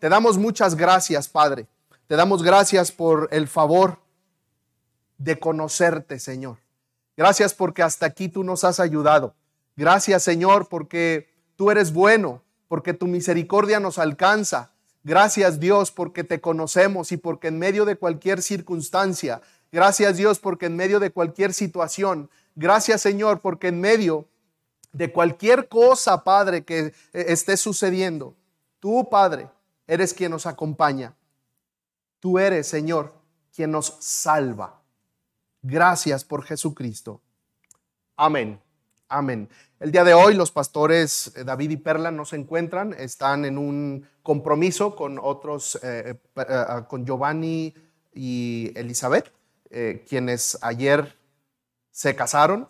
te damos muchas gracias, Padre. Te damos gracias por el favor de conocerte, Señor. Gracias porque hasta aquí tú nos has ayudado. Gracias, Señor, porque tú eres bueno, porque tu misericordia nos alcanza. Gracias, Dios, porque te conocemos y porque en medio de cualquier circunstancia, gracias, Dios, porque en medio de cualquier situación, gracias, Señor, porque en medio de cualquier cosa, Padre, que eh, esté sucediendo, tú, Padre, eres quien nos acompaña. Tú eres, Señor, quien nos salva. Gracias por Jesucristo. Amén. Amén. El día de hoy los pastores eh, David y Perla no se encuentran, están en un compromiso con otros, eh, con Giovanni y Elizabeth, quienes ayer se casaron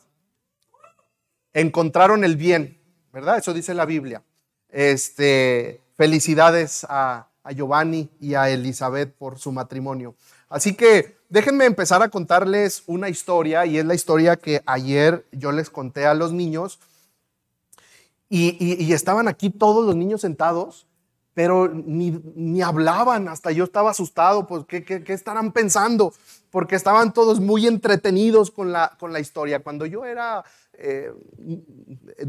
encontraron el bien, ¿verdad? Eso dice la Biblia. Este, felicidades a, Giovanni y a Elizabeth por su matrimonio. Así que déjenme empezar a contarles una historia y es la historia que ayer yo les conté a los niños y, estaban aquí todos los niños sentados, pero ni, hablaban, hasta yo estaba asustado, pues ¿qué, qué, estarán pensando? Porque estaban todos muy entretenidos con la, con la historia. Cuando yo era eh,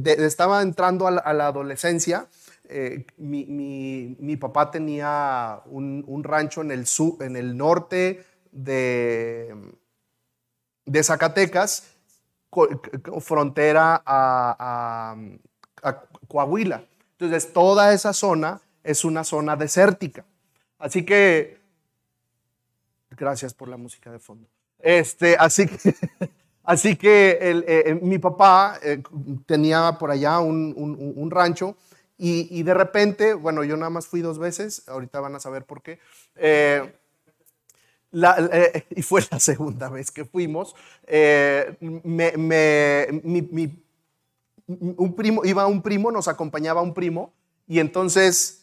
estaba entrando a la, adolescencia, eh, mi, papá tenía un, rancho en el, norte de, Zacatecas, frontera a, Coahuila. Entonces, toda esa zona es una zona desértica. Así que, gracias por la música de fondo. Este, así que, eh, eh, mi papá tenía por allá un, rancho y, de repente, bueno, yo nada más fui dos veces, ahorita van a saber por qué. y fue la segunda vez que fuimos. un primo, iba un primo, nos acompañaba un primo y entonces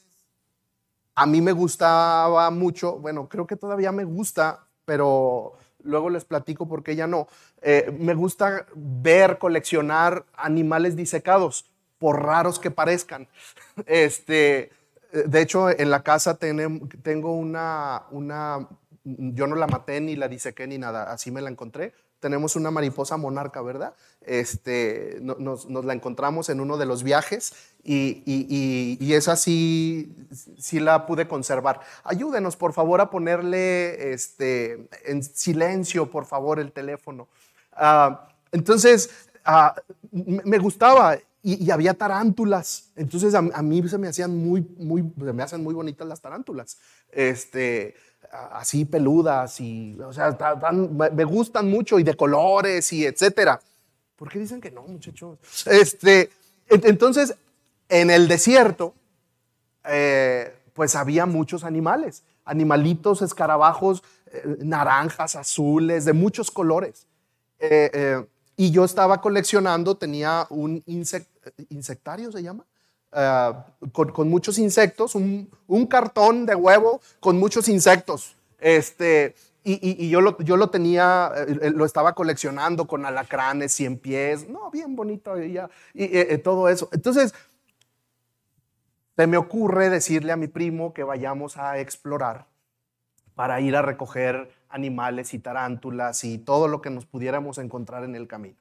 a mí me gustaba mucho, bueno, creo que todavía me gusta, pero luego les platico por qué ya no. Eh, me gusta ver, coleccionar animales disecados, por raros que parezcan. Este, de hecho, en la casa tengo una, una, yo no la maté ni la disequé ni nada, así me la encontré. Tenemos una mariposa monarca, ¿verdad? Este, nos, la encontramos en uno de los viajes y, y, y, esa sí, sí la pude conservar. Ayúdenos, por favor, a ponerle este, en silencio, por favor, el teléfono. Ah, entonces, ah, me gustaba y, había tarántulas. Entonces, a, mí se me hacían muy, muy, me hacen muy bonitas las tarántulas. Este, así peludas y, o sea, me gustan mucho y de colores y etcétera. ¿Por qué dicen que no, muchachos? Este, entonces, en el desierto, eh, pues había muchos animales, animalitos, escarabajos, eh, naranjas, azules, de muchos colores. Eh, y yo estaba coleccionando, tenía un insectario, se llama, eh, con, muchos insectos, un, cartón de huevo con muchos insectos. Este, y, yo, lo, yo lo tenía, lo estaba coleccionando con alacranes, cien pies, no, bien bonito y, y todo eso. Entonces, se me ocurre decirle a mi primo que vayamos a explorar para ir a recoger animales y tarántulas y todo lo que nos pudiéramos encontrar en el camino.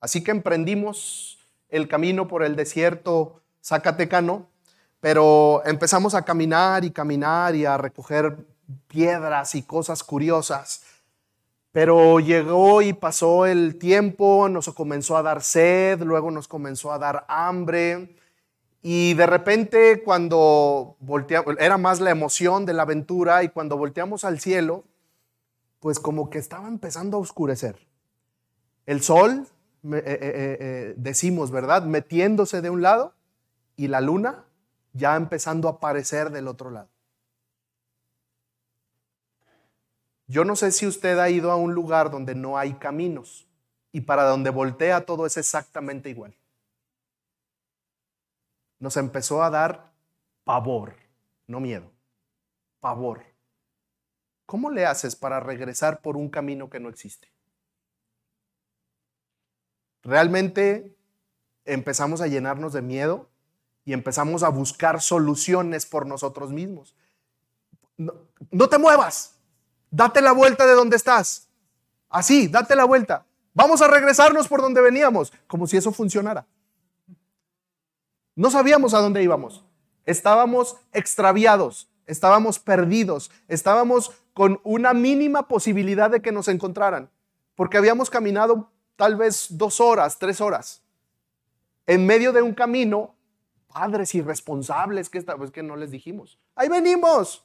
Así que emprendimos el camino por el desierto zacatecano, pero empezamos a caminar y caminar y a recoger piedras y cosas curiosas. Pero llegó y pasó el tiempo, nos comenzó a dar sed, luego nos comenzó a dar hambre. Y de repente cuando volteamos, era más la emoción de la aventura y cuando volteamos al cielo, pues como que estaba empezando a oscurecer. El sol, eh, eh, eh, decimos, ¿verdad? Metiéndose de un lado y la luna ya empezando a aparecer del otro lado. Yo no sé si usted ha ido a un lugar donde no hay caminos y para donde voltea todo es exactamente igual. Nos empezó a dar pavor, no miedo, pavor. ¿Cómo le haces para regresar por un camino que no existe? Realmente empezamos a llenarnos de miedo y empezamos a buscar soluciones por nosotros mismos. no, te muevas, date la vuelta de donde estás. Así, date la vuelta. Vamos a regresarnos por donde veníamos, como si eso funcionara. No sabíamos a dónde íbamos. Estábamos extraviados, estábamos perdidos, estábamos con una mínima posibilidad de que nos encontraran, porque habíamos caminado tal vez dos horas, tres horas, en medio de un camino, padres irresponsables, que, esta, pues que no les dijimos, ahí venimos.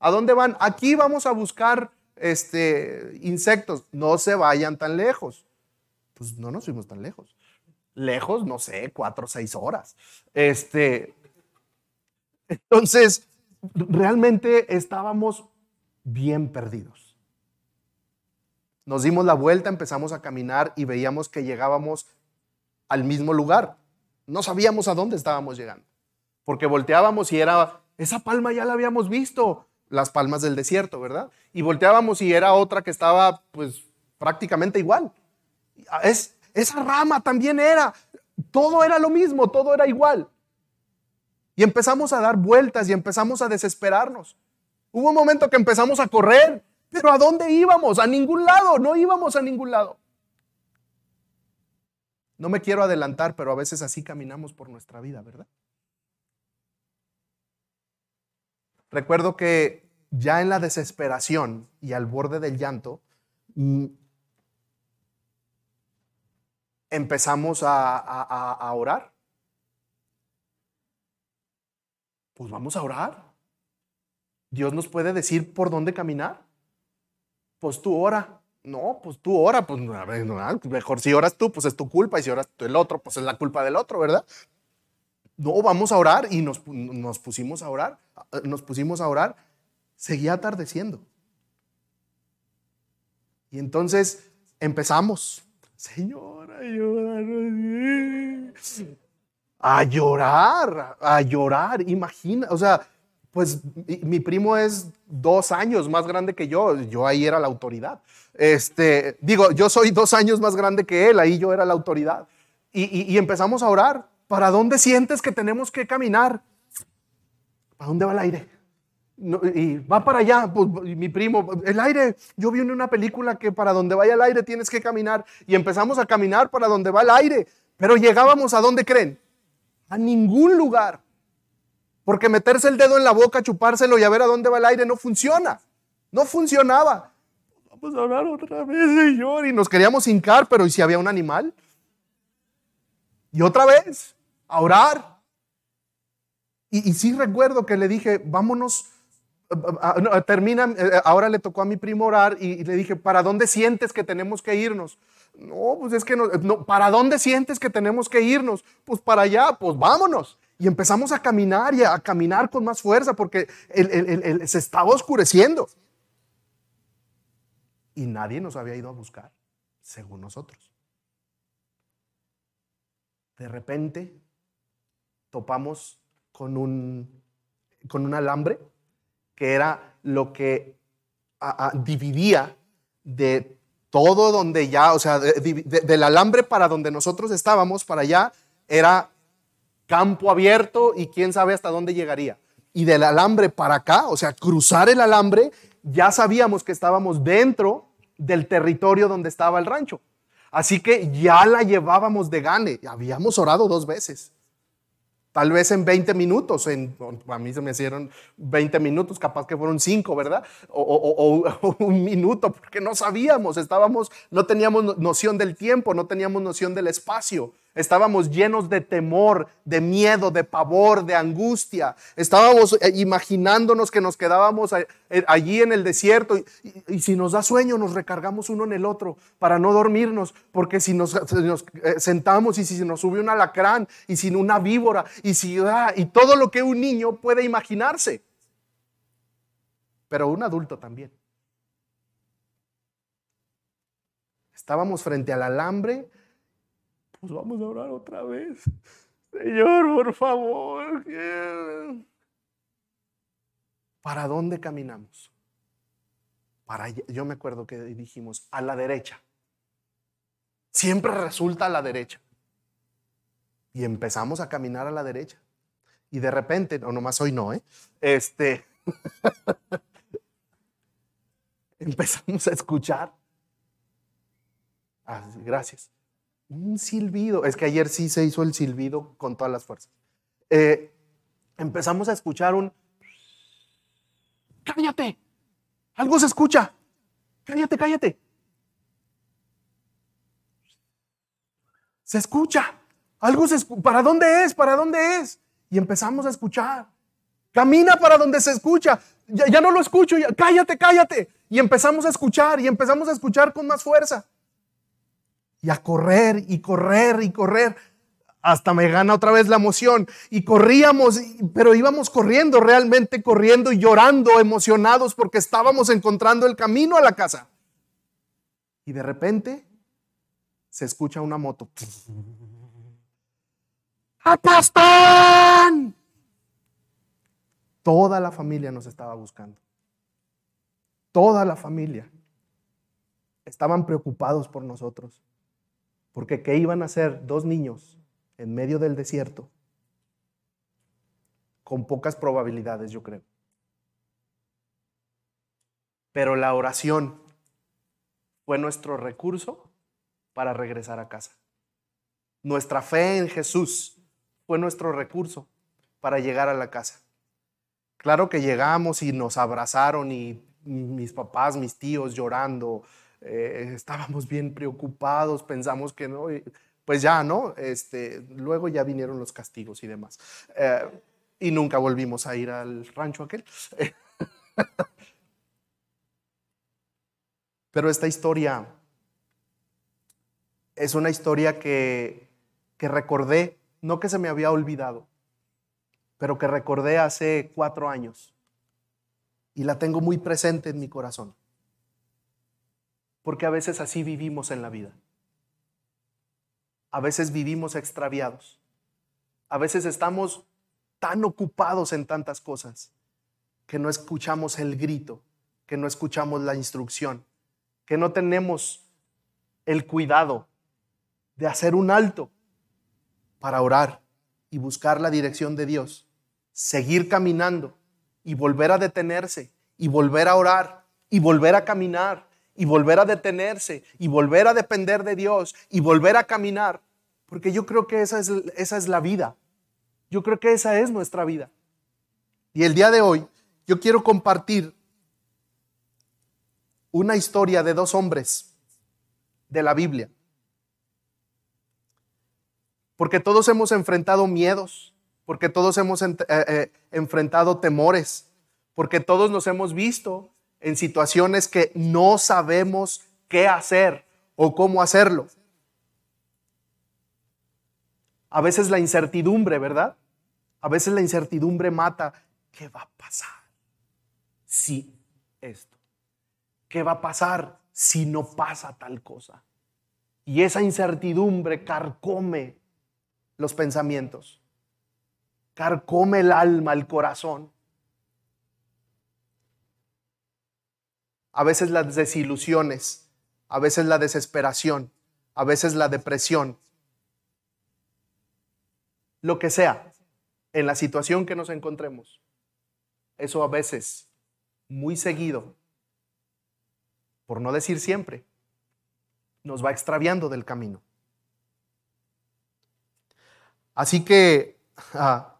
¿A dónde van? Aquí vamos a buscar este, insectos, no se vayan tan lejos. Pues no nos fuimos tan lejos. Lejos, no sé, cuatro o seis horas. Este, entonces, realmente estábamos bien perdidos. Nos dimos la vuelta, empezamos a caminar y veíamos que llegábamos al mismo lugar. No sabíamos a dónde estábamos llegando, porque volteábamos y era, esa palma ya la habíamos visto, las palmas del desierto, ¿verdad? Y volteábamos y era otra que estaba pues prácticamente igual. Es, esa rama también era, todo era lo mismo, todo era igual. Y empezamos a dar vueltas y empezamos a desesperarnos. Hubo un momento que empezamos a correr, pero ¿a dónde íbamos? A ningún lado, no íbamos a ningún lado. No me quiero adelantar, pero a veces así caminamos por nuestra vida, ¿verdad? Recuerdo que ya en la desesperación y al borde del llanto, mm, empezamos a, orar. Pues vamos a orar. Dios nos puede decir por dónde caminar. Pues tú ora. No, pues tú ora. Pues mejor si oras tú, pues es tu culpa. Y si oras tú el otro, pues es la culpa del otro, ¿verdad? No, vamos a orar. Y nos, nos pusimos a orar. Nos pusimos a orar. Seguía atardeciendo. Y entonces empezamos. Señor, a llorar, a llorar, imagina, o sea, pues mi primo es dos años más grande que yo, yo ahí era la autoridad. Este, digo, yo soy dos años más grande que él, ahí yo era la autoridad. Y, empezamos a orar. ¿Para dónde sientes que tenemos que caminar? ¿Para dónde va el aire? y va para allá, pues, mi primo, el aire, yo vi en una película que para donde vaya el aire tienes que caminar y empezamos a caminar para donde va el aire, pero llegábamos a dónde creen? A ningún lugar. Porque meterse el dedo en la boca, chupárselo y a ver a dónde va el aire no funciona. No funcionaba. Vamos a hablar otra vez, Señor. Y nos queríamos hincar, pero ¿y si había un animal? Y otra vez, a orar. Y, y sí recuerdo que le dije, vámonos termina, eh, ahora le tocó a mi primo orar y, le dije, ¿para dónde sientes que tenemos que irnos? No, pues es que no, ¿para dónde sientes que tenemos que irnos? Pues para allá, pues vámonos. Y empezamos a caminar y a, caminar con más fuerza porque se estaba oscureciendo. Y nadie nos había ido a buscar, según nosotros. De repente topamos con un, con un alambre que era lo que dividía de todo donde ya, o sea, del alambre para donde nosotros estábamos, para allá, era campo abierto y quién sabe hasta dónde llegaría. Y del alambre para acá, o sea, cruzar el alambre, ya sabíamos que estábamos dentro del territorio donde estaba el rancho. Así que ya la llevábamos de gane. Habíamos orado dos veces. Tal vez en 20 minutos, a mí se me hicieron 20 minutos, capaz que fueron 5, ¿verdad? O, un minuto, porque no sabíamos, estábamos, no teníamos noción del tiempo, no teníamos noción del espacio. Estábamos llenos de temor, de miedo, de pavor, de angustia. Estábamos eh, imaginándonos que nos quedábamos eh, allí en el desierto y, si nos da sueño nos recargamos uno en el otro para no dormirnos, porque si nos, eh, sentamos y si nos sube un alacrán y sin una víbora y si ah, y todo lo que un niño puede imaginarse. Pero un adulto también. Estábamos frente al alambre pues vamos a orar otra vez. Señor, por favor. ¿Para dónde caminamos? Para yo me acuerdo que dijimos a la derecha. Siempre resulta a la derecha. Y empezamos a caminar a la derecha. Y de repente, no nomás hoy no, ¿eh? Este, Empezamos a escuchar. Ah, gracias. Un silbido. Es que ayer sí se hizo el silbido con todas las fuerzas. Eh, empezamos a escuchar un... Cállate. Algo se escucha. Cállate, cállate. Se escucha. Algo se escucha. ¿Para dónde es? ¿Para dónde es? Y empezamos a escuchar. Camina para donde se escucha. Ya, no lo escucho. cállate, cállate. Y empezamos a escuchar y empezamos a escuchar con más fuerza. Y a correr y correr y correr. Hasta me gana otra vez la emoción. Y corríamos, pero íbamos corriendo, realmente corriendo y llorando, emocionados porque estábamos encontrando el camino a la casa. Y de repente se escucha una moto. ¡Apastan! Toda la familia nos estaba buscando. Toda la familia. Estaban preocupados por nosotros. Porque ¿qué iban a hacer dos niños en medio del desierto? Con pocas probabilidades, yo creo. Pero la oración fue nuestro recurso para regresar a casa. Nuestra fe en Jesús fue nuestro recurso para llegar a la casa. Claro que llegamos y nos abrazaron y mis papás, mis tíos llorando, eh, estábamos bien preocupados, pensamos que no, pues ya, ¿no? Este, luego ya vinieron los castigos y demás. Eh, y nunca volvimos a ir al rancho aquel. Pero esta historia es una historia que, que recordé, no que se me había olvidado, pero que recordé hace cuatro años y la tengo muy presente en mi corazón. Porque a veces así vivimos en la vida. A veces vivimos extraviados. A veces estamos tan ocupados en tantas cosas que no escuchamos el grito, que no escuchamos la instrucción, que no tenemos el cuidado de hacer un alto para orar y buscar la dirección de Dios, seguir caminando y volver a detenerse y volver a orar y volver a caminar y volver a detenerse y volver a depender de Dios y volver a caminar, porque yo creo que esa es, esa es la vida. Yo creo que esa es nuestra vida. Y el día de hoy yo quiero compartir una historia de dos hombres de la Biblia porque todos hemos enfrentado miedos, porque todos hemos eh, eh, enfrentado temores, porque todos nos hemos visto en situaciones que no sabemos qué hacer o cómo hacerlo. A veces la incertidumbre, ¿verdad? A veces la incertidumbre mata. ¿Qué va a pasar si esto? ¿Qué va a pasar si no pasa tal cosa? Y esa incertidumbre carcome los pensamientos, carcome el alma, el corazón. A veces las desilusiones, a veces la desesperación, a veces la depresión, lo que sea, en la situación que nos encontremos. Eso a veces, muy seguido, por no decir siempre, nos va extraviando del camino. Así que ah,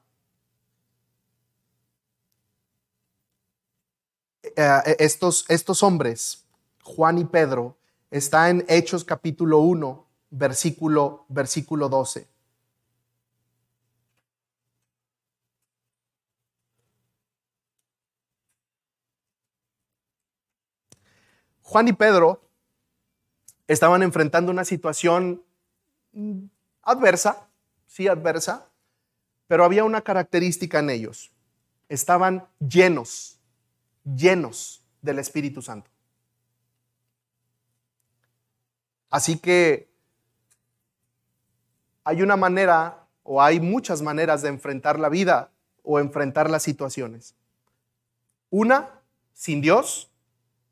eh, estos, estos hombres, Juan y Pedro, está en Hechos capítulo 1, versículo, versículo 12. Juan y Pedro estaban enfrentando una situación adversa, sí adversa, pero había una característica en ellos. Estaban llenos, llenos del Espíritu Santo. Así que hay una manera o hay muchas maneras de enfrentar la vida o enfrentar las situaciones. Una sin Dios,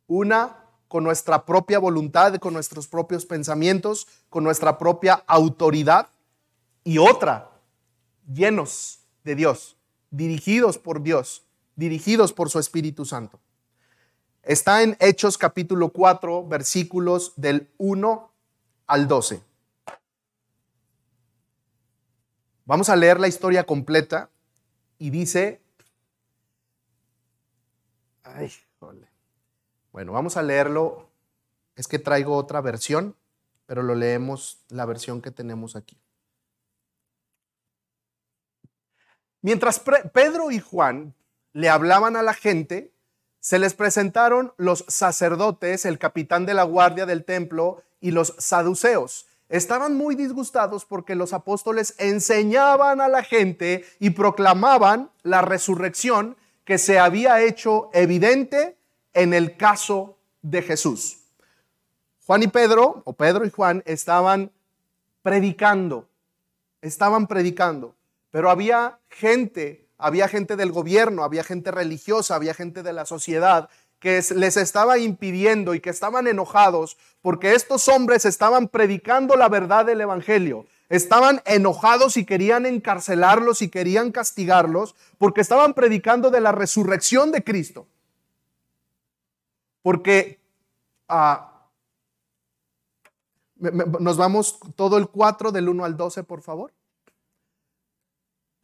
una con nuestra propia voluntad, con nuestros propios pensamientos, con nuestra propia autoridad y otra llenos de Dios, dirigidos por Dios dirigidos por su Espíritu Santo. Está en Hechos capítulo 4, versículos del 1 al 12. Vamos a leer la historia completa y dice, ay, bueno, vamos a leerlo, es que traigo otra versión, pero lo leemos la versión que tenemos aquí. Mientras Pedro y Juan le hablaban a la gente, se les presentaron los sacerdotes, el capitán de la guardia del templo y los saduceos estaban muy disgustados porque los apóstoles enseñaban a la gente y proclamaban la resurrección que se había hecho evidente en el caso de Jesús. Juan y Pedro, o Pedro y Juan, estaban predicando, estaban predicando, pero había gente, había gente del gobierno, había gente religiosa, había gente de la sociedad que les estaba impidiendo y que estaban enojados porque estos hombres estaban predicando la verdad del Evangelio. Estaban enojados y querían encarcelarlos y querían castigarlos porque estaban predicando de la resurrección de Cristo. Porque ah, nos vamos todo el 4 del 1 al 12, por favor.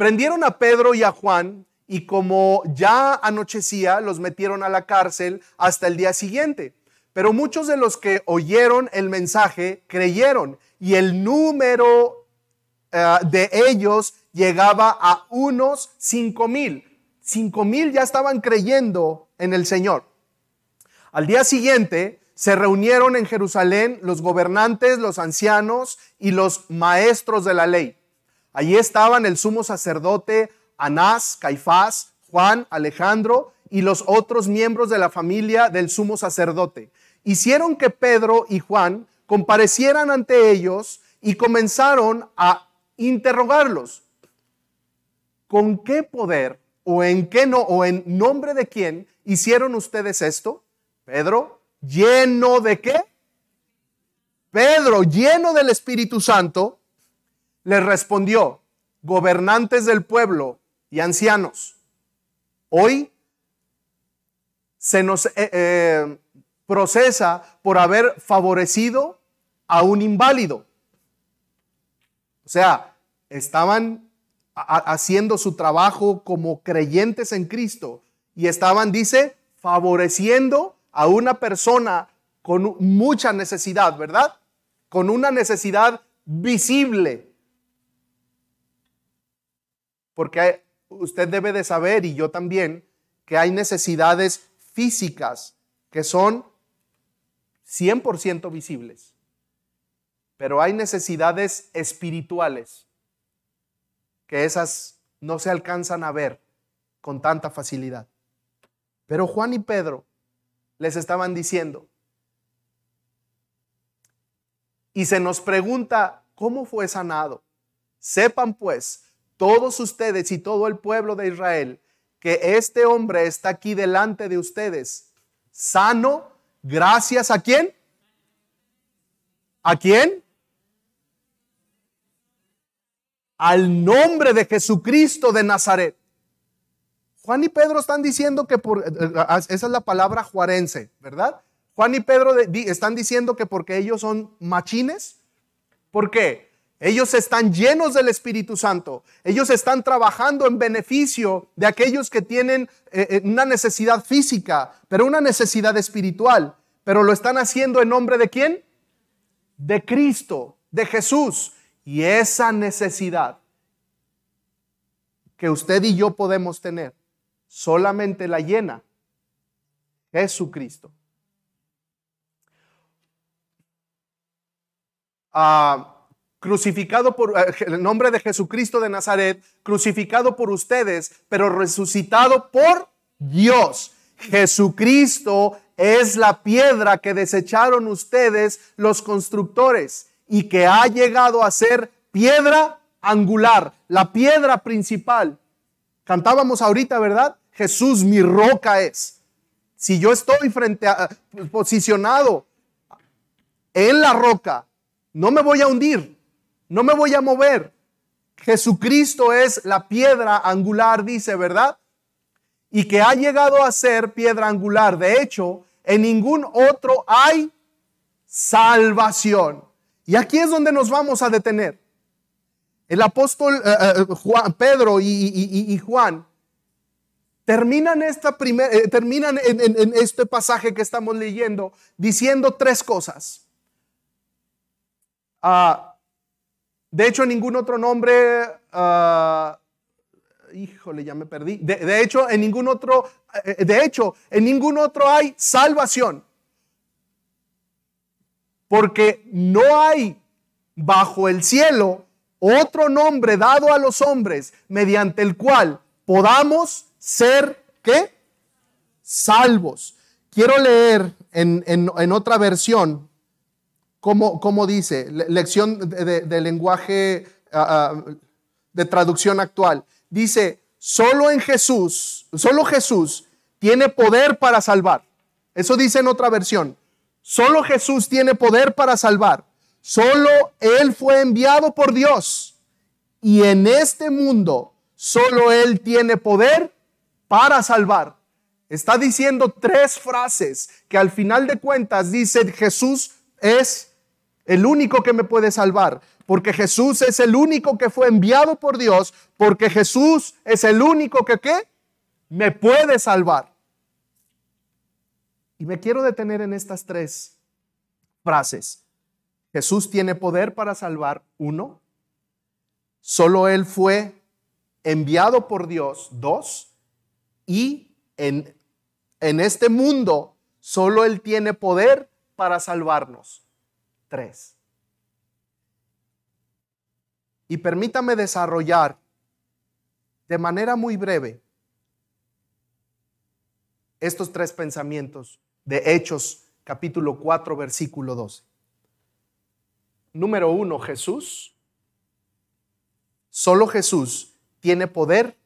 Prendieron a Pedro y a Juan y como ya anochecía, los metieron a la cárcel hasta el día siguiente. Pero muchos de los que oyeron el mensaje creyeron y el número eh, de ellos llegaba a unos cinco mil. Cinco mil ya estaban creyendo en el Señor. Al día siguiente se reunieron en Jerusalén los gobernantes, los ancianos y los maestros de la ley. Allí estaban el sumo sacerdote Anás, Caifás, Juan, Alejandro y los otros miembros de la familia del sumo sacerdote. Hicieron que Pedro y Juan comparecieran ante ellos y comenzaron a interrogarlos. ¿Con qué poder o en qué no o en nombre de quién hicieron ustedes esto? Pedro, lleno de qué? Pedro, lleno del Espíritu Santo, les respondió, gobernantes del pueblo y ancianos. Hoy se nos eh, eh, procesa por haber favorecido a un inválido. O sea, estaban haciendo su trabajo como creyentes en Cristo y estaban, dice, favoreciendo a una persona con mucha necesidad, ¿verdad? Con una necesidad visible. Porque usted debe de saber, y yo también, que hay necesidades físicas que son 100% visibles, pero hay necesidades espirituales que esas no se alcanzan a ver con tanta facilidad. Pero Juan y Pedro les estaban diciendo, y se nos pregunta, ¿cómo fue sanado? Sepan pues todos ustedes y todo el pueblo de Israel, que este hombre está aquí delante de ustedes, sano, gracias a quién? ¿A quién? Al nombre de Jesucristo de Nazaret. Juan y Pedro están diciendo que por, esa es la palabra juarense, ¿verdad? Juan y Pedro están diciendo que porque ellos son machines. ¿Por qué? Ellos están llenos del Espíritu Santo. Ellos están trabajando en beneficio de aquellos que tienen eh, eh, una necesidad física, pero una necesidad espiritual. Pero lo están haciendo en nombre de quién? De Cristo, de Jesús. Y esa necesidad que usted y yo podemos tener, solamente la llena Jesucristo. Ah crucificado por eh, el nombre de Jesucristo de Nazaret, crucificado por ustedes, pero resucitado por Dios. Jesucristo es la piedra que desecharon ustedes los constructores y que ha llegado a ser piedra angular, la piedra principal. Cantábamos ahorita, ¿verdad? Jesús mi roca es. Si yo estoy frente a posicionado en la roca, no me voy a hundir, no me voy a mover. Jesucristo es la piedra angular, dice, ¿verdad? y que ha llegado a ser piedra angular. De hecho, en ningún otro hay salvación. Y aquí es donde nos vamos a detener. El apóstol eh, eh, Juan, Pedro y, Juan terminan, esta eh, terminan en, este pasaje que estamos leyendo diciendo tres cosas. Ah, de hecho, ningún otro nombre, ah, híjole, ya me perdí. De, hecho, en ningún otro, de hecho, en ningún otro hay salvación. Porque no hay bajo el cielo otro nombre dado a los hombres mediante el cual podamos ser, ¿qué? Salvos. Quiero leer en, otra versión como, dice, lección de, lenguaje ah, ah, de traducción actual. Dice, solo en Jesús, solo Jesús tiene poder para salvar. Eso dice en otra versión. Solo Jesús tiene poder para salvar. Solo Él fue enviado por Dios. Y en este mundo, solo Él tiene poder para salvar. Está diciendo tres frases que al final de cuentas dice Jesús es el único que me puede salvar. Porque Jesús es el único que fue enviado por Dios. Porque Jesús es el único que ¿qué? me puede salvar. Y me quiero detener en estas tres frases. Jesús tiene poder para salvar, uno. Solo Él fue enviado por Dios, dos. Y en, en este mundo, solo Él tiene poder para salvarnos, Y permítame desarrollar de manera muy breve estos tres pensamientos de Hechos capítulo 4 versículo 12. Número uno, Jesús. Solo Jesús tiene poder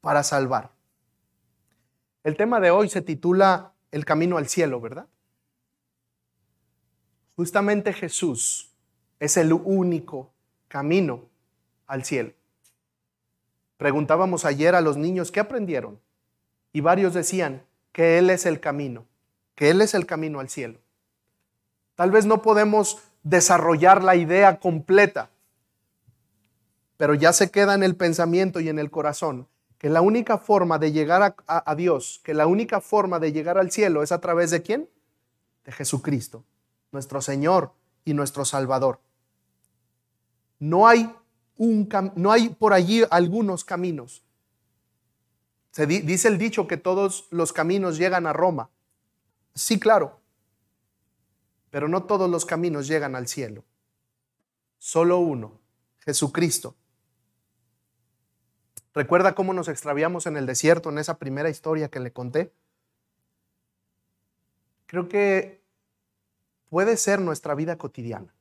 para salvar. El tema de hoy se titula El camino al cielo, ¿verdad? Justamente Jesús es el único camino al cielo. Preguntábamos ayer a los niños qué aprendieron y varios decían que Él es el camino, que Él es el camino al cielo. Tal vez no podemos desarrollar la idea completa, pero ya se queda en el pensamiento y en el corazón que la única forma de llegar a, Dios, que la única forma de llegar al cielo es a través de quién? De Jesucristo, nuestro Señor y nuestro Salvador. No hay, un, no hay por allí algunos caminos. Se dice el dicho que todos los caminos llegan a Roma. Sí, claro, pero no todos los caminos llegan al cielo. Solo uno, Jesucristo. ¿Recuerda cómo nos extraviamos en el desierto en esa primera historia que le conté? Creo que puede ser nuestra vida cotidiana.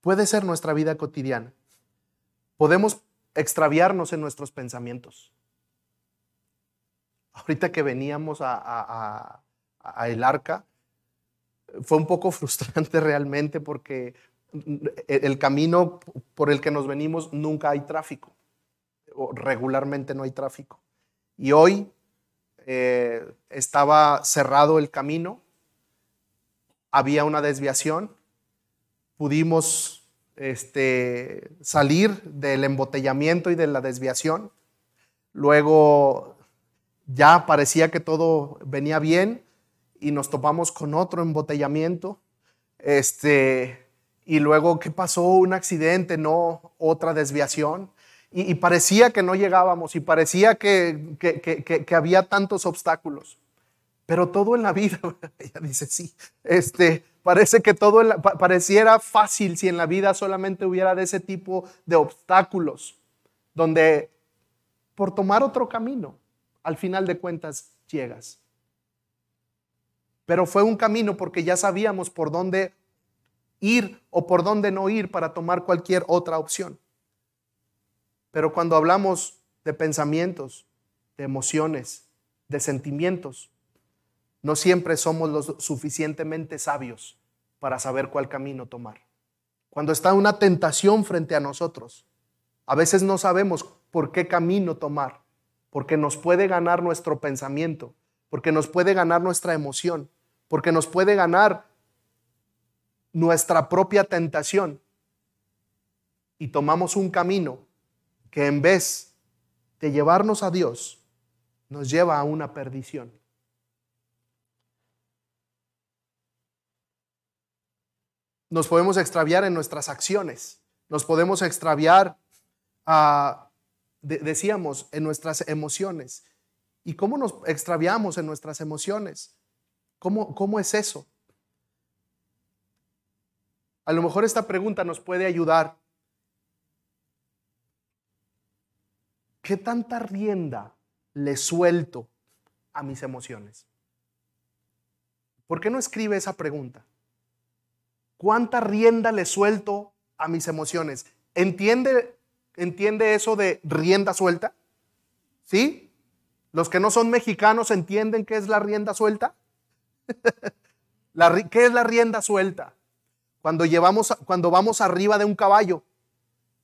Puede ser nuestra vida cotidiana. Podemos extraviarnos en nuestros pensamientos ahorita que veníamos a, el arca, fue un poco frustrante realmente porque el camino por el que nos venimos nunca hay tráfico, o regularmente no hay tráfico. Y hoy eh, estaba cerrado el camino, había una desviación, pudimos este, salir del embotellamiento y de la desviación, luego ya parecía que todo venía bien y nos topamos con otro embotellamiento. Este, y luego, ¿qué pasó? Un accidente, no otra desviación. Y, parecía que no llegábamos y parecía que, que, había tantos obstáculos. Pero todo en la vida, ella dice, sí, este, parece que todo pareciera fácil si en la vida solamente hubiera de ese tipo de obstáculos, donde por tomar otro camino, al final de cuentas llegas. Pero fue un camino porque ya sabíamos por dónde ir o por dónde no ir para tomar cualquier otra opción. Pero cuando hablamos de pensamientos, de emociones, de sentimientos, no siempre somos los suficientemente sabios para saber cuál camino tomar. Cuando está una tentación frente a nosotros, A veces no sabemos por qué camino tomar, porque nos puede ganar nuestro pensamiento, porque nos puede ganar nuestra emoción, porque nos puede ganar nuestra propia tentación. Y tomamos un camino que en vez de llevarnos a Dios, nos lleva a una perdición. Nos podemos extraviar en nuestras acciones, nos podemos extraviar, ah, decíamos, en nuestras emociones. ¿Y cómo nos extraviamos en nuestras emociones? ¿Cómo, ¿Cómo es eso? A lo mejor esta pregunta nos puede ayudar. ¿Qué tanta rienda le suelto a mis emociones? ¿Por qué no escribe esa pregunta? ¿Cuánta rienda le suelto a mis emociones? ¿Entiende, entiende eso de rienda suelta? ¿Sí? Los que no son mexicanos entienden qué es la rienda suelta. ¿Qué es la rienda suelta? Cuando, llevamos, cuando vamos arriba de un caballo,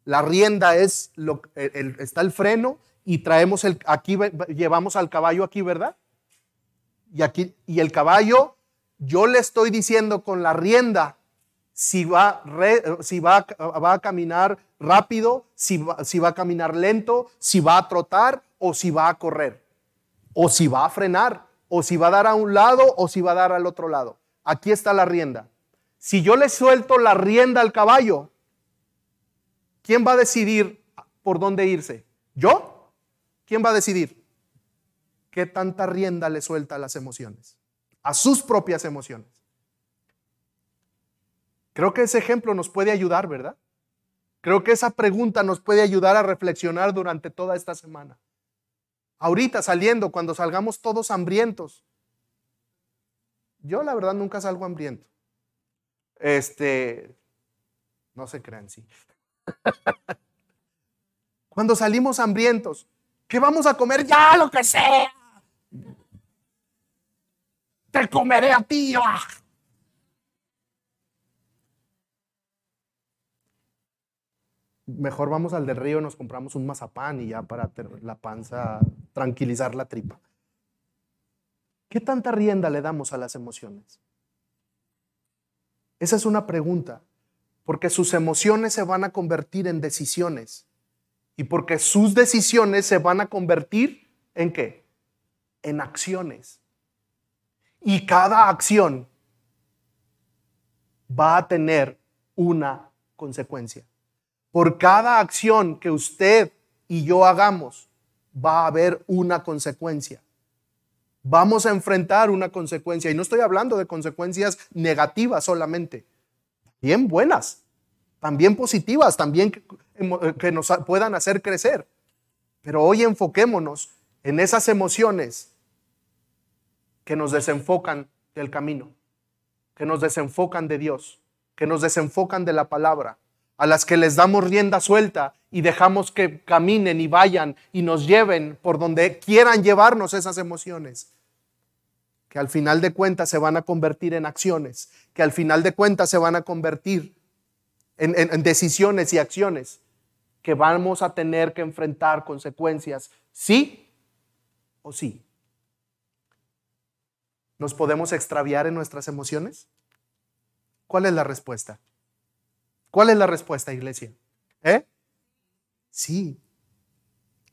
la rienda es, lo, está el freno y traemos el, aquí llevamos al caballo aquí, ¿verdad? Y aquí, y el caballo, yo le estoy diciendo con la rienda si va, si va, va a caminar rápido, si va, si va a caminar lento, si va a trotar o si va a correr, o si va a frenar, o si va a dar a un lado o si va a dar al otro lado. Aquí está la rienda. Si yo le suelto la rienda al caballo, ¿quién va a decidir por dónde irse? ¿Yo? ¿Quién va a decidir? ¿Qué tanta rienda le suelta a las emociones? A sus propias emociones. Creo que ese ejemplo nos puede ayudar, ¿verdad? Creo que esa pregunta nos puede ayudar a reflexionar durante toda esta semana. Ahorita saliendo, cuando salgamos todos hambrientos. Yo la verdad nunca salgo hambriento. Este, no se crean, sí. Cuando salimos hambrientos, ¿qué vamos a comer? Ya, lo que sea. Te comeré a ti. Ah. mejor vamos al del río, nos compramos un mazapán y ya para la panza, tranquilizar la tripa. ¿Qué tanta rienda le damos a las emociones? Esa es una pregunta, porque sus emociones se van a convertir en decisiones y porque sus decisiones se van a convertir en qué? En acciones. Y cada acción va a tener una consecuencia. Por cada acción que usted y yo hagamos, va a haber una consecuencia. Vamos a enfrentar una consecuencia. Y no estoy hablando de consecuencias negativas solamente, bien buenas, también positivas, también que, nos puedan hacer crecer. Pero hoy enfoquémonos en esas emociones que nos desenfocan del camino, que nos desenfocan de Dios, que nos desenfocan de la palabra, a las que les damos rienda suelta y dejamos que caminen y vayan y nos lleven por donde quieran llevarnos esas emociones, que al final de cuentas se van a convertir en acciones, que al final de cuentas se van a convertir en, decisiones y acciones, que vamos a tener que enfrentar consecuencias, sí o sí. ¿Nos podemos extraviar en nuestras emociones? ¿Cuál es la respuesta? ¿Cuál es la respuesta, iglesia? ¿Eh? Sí,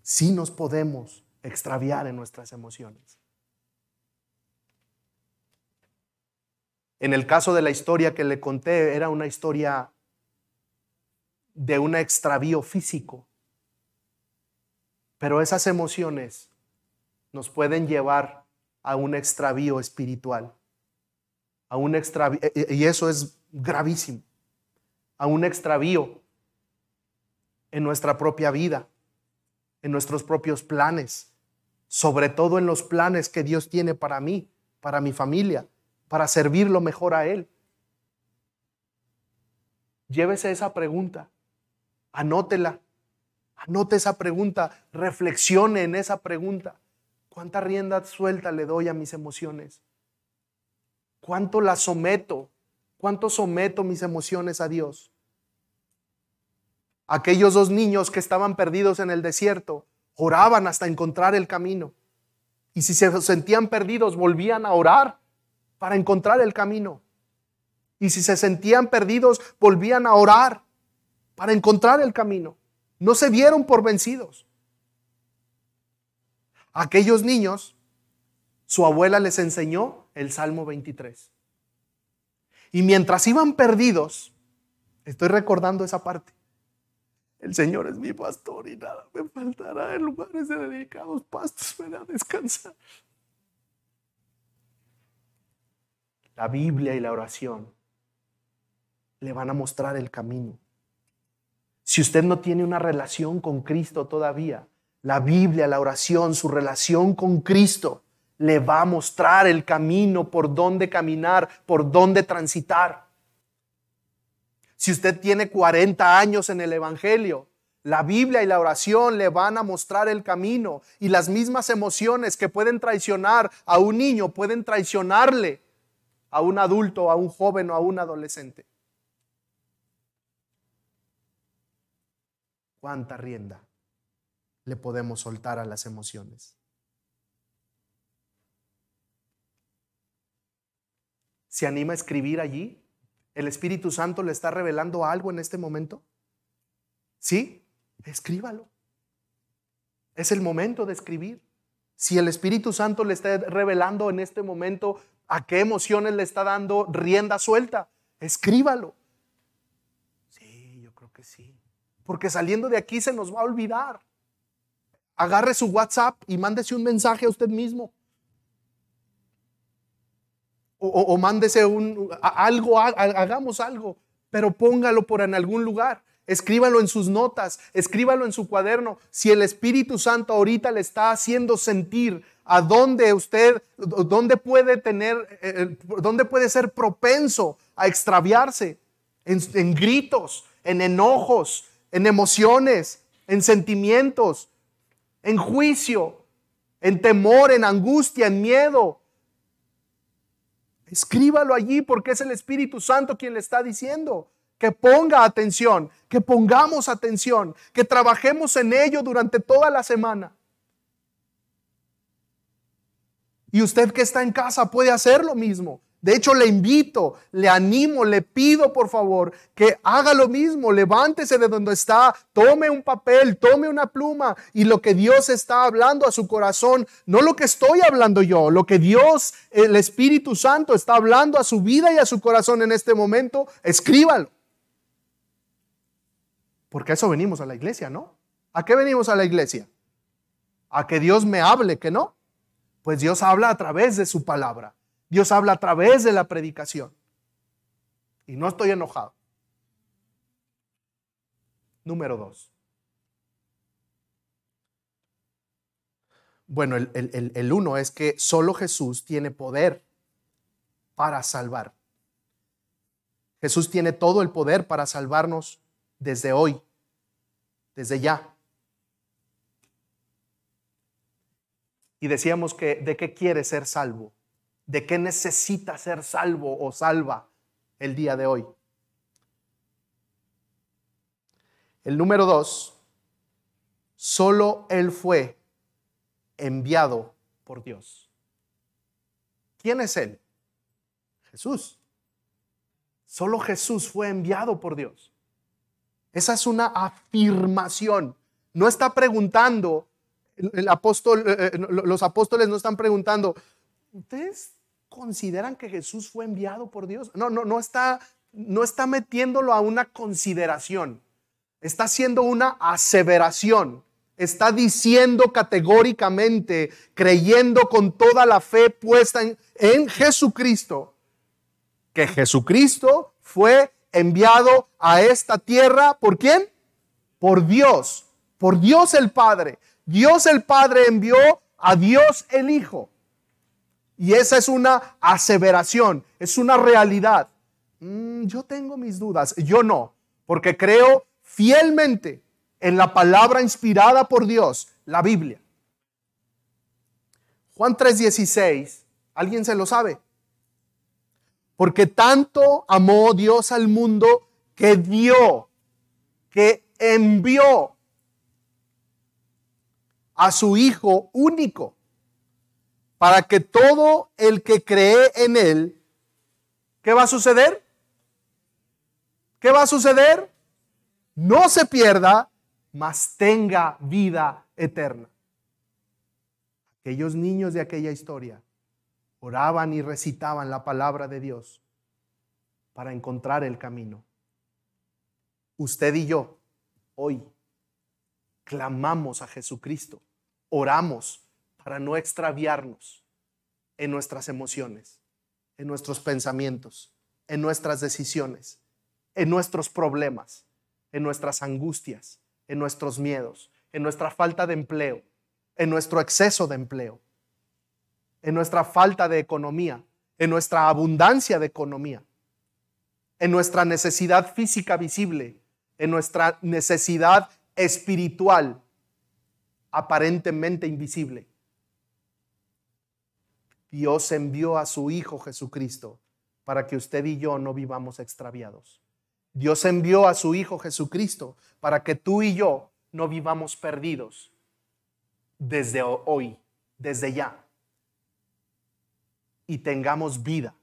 sí nos podemos extraviar en nuestras emociones. En el caso de la historia que le conté, era una historia de un extravío físico. Pero esas emociones nos pueden llevar a un extravío espiritual. A un extravío, y eso es gravísimo a un extravío en nuestra propia vida, en nuestros propios planes, sobre todo en los planes que Dios tiene para mí, para mi familia, para servirlo mejor a Él. Llévese esa pregunta, anótela, anote esa pregunta, reflexione en esa pregunta. ¿Cuánta rienda suelta le doy a mis emociones? ¿Cuánto la someto? ¿Cuánto someto mis emociones a Dios? Aquellos dos niños que estaban perdidos en el desierto oraban hasta encontrar el camino. Y si se sentían perdidos, volvían a orar para encontrar el camino. Y si se sentían perdidos, volvían a orar para encontrar el camino. No se dieron por vencidos. Aquellos niños, su abuela les enseñó el Salmo 23. Y mientras iban perdidos, estoy recordando esa parte. El Señor es mi pastor y nada me faltará. En lugares de dedicados pastos me da descansar. La Biblia y la oración le van a mostrar el camino. Si usted no tiene una relación con Cristo todavía, la Biblia, la oración, su relación con Cristo le va a mostrar el camino por donde caminar, por donde transitar. Si usted tiene 40 años en el Evangelio, la Biblia y la oración le van a mostrar el camino y las mismas emociones que pueden traicionar a un niño pueden traicionarle a un adulto, a un joven o a un adolescente. ¿Cuánta rienda le podemos soltar a las emociones? ¿Se anima a escribir allí? ¿El Espíritu Santo le está revelando algo en este momento? ¿Sí? Escríbalo. Es el momento de escribir. Si el Espíritu Santo le está revelando en este momento a qué emociones le está dando rienda suelta, escríbalo. Sí, yo creo que sí. Porque saliendo de aquí se nos va a olvidar. Agarre su WhatsApp y mándese un mensaje a usted mismo o, mándese un, algo, hagamos algo, pero póngalo por en algún lugar. Escríbalo en sus notas, escríbalo en su cuaderno. Si el Espíritu Santo ahorita le está haciendo sentir a dónde usted, dónde puede tener, eh, eh, dónde puede ser propenso a extraviarse, en, en gritos, en enojos, en emociones, en sentimientos, en juicio, en temor, en angustia, en miedo, Escríbalo allí porque es el Espíritu Santo quien le está diciendo que ponga atención, que pongamos atención, que trabajemos en ello durante toda la semana. Y usted que está en casa puede hacer lo mismo. De hecho, le invito, le animo, le pido por favor que haga lo mismo, levántese de donde está, tome un papel, tome una pluma y lo que Dios está hablando a su corazón, no lo que estoy hablando yo, lo que Dios, el Espíritu Santo está hablando a su vida y a su corazón en este momento, escríbalo. Porque a eso venimos a la iglesia, ¿no? ¿A qué venimos a la iglesia? A que Dios me hable, que no. Pues Dios habla a través de su palabra. Dios habla a través de la predicación. Y no estoy enojado. Número dos. Bueno, el, uno es que solo Jesús tiene poder para salvar. Jesús tiene todo el poder para salvarnos desde hoy, desde ya. Y decíamos que de qué quiere ser salvo de qué necesita ser salvo o salva el día de hoy. El número dos, solo Él fue enviado por Dios. ¿Quién es Él? Jesús. Solo Jesús fue enviado por Dios. Esa es una afirmación. No está preguntando, el apóstol, eh, eh, los apóstoles no están preguntando, ¿ustedes consideran que Jesús fue enviado por Dios? No, no, no está, no está metiéndolo a una consideración. Está haciendo una aseveración. Está diciendo categóricamente, creyendo con toda la fe puesta en, en Jesucristo, que Jesucristo fue enviado a esta tierra. ¿Por quién? Por Dios, por Dios el Padre. Dios el Padre envió a Dios el Hijo. Y esa es una aseveración, es una realidad. Mm, yo tengo mis dudas, yo no, porque creo fielmente en la palabra inspirada por Dios, la Biblia. Juan 3:16, ¿alguien se lo sabe? Porque tanto amó Dios al mundo que dio, que envió a su Hijo único para que todo el que cree en Él, ¿qué va a suceder? ¿Qué va a suceder? No se pierda, mas tenga vida eterna. Aquellos niños de aquella historia oraban y recitaban la palabra de Dios para encontrar el camino. Usted y yo hoy clamamos a Jesucristo, oramos para no extraviarnos en nuestras emociones, en nuestros pensamientos, en nuestras decisiones, en nuestros problemas, en nuestras angustias, en nuestros miedos, en nuestra falta de empleo, en nuestro exceso de empleo, en nuestra falta de economía, en nuestra abundancia de economía, en nuestra necesidad física visible, en nuestra necesidad espiritual aparentemente invisible. Dios envió a su Hijo Jesucristo para que usted y yo no vivamos extraviados. Dios envió a su Hijo Jesucristo para que tú y yo no vivamos perdidos desde hoy, desde ya, y tengamos vida.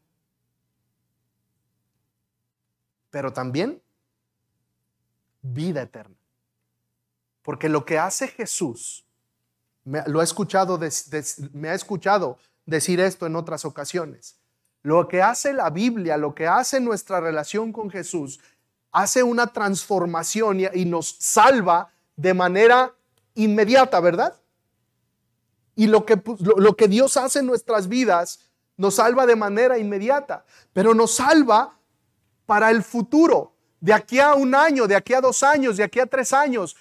Pero también vida eterna. Porque lo que hace Jesús, me, lo escuchado, me ha escuchado decir esto en otras ocasiones. Lo que hace la Biblia, lo que hace nuestra relación con Jesús, hace una transformación y, nos salva de manera inmediata, ¿verdad? Y lo que, lo que Dios hace en nuestras vidas nos salva de manera inmediata, pero nos salva para el futuro, de aquí a un año, de aquí a dos años, de aquí a tres años,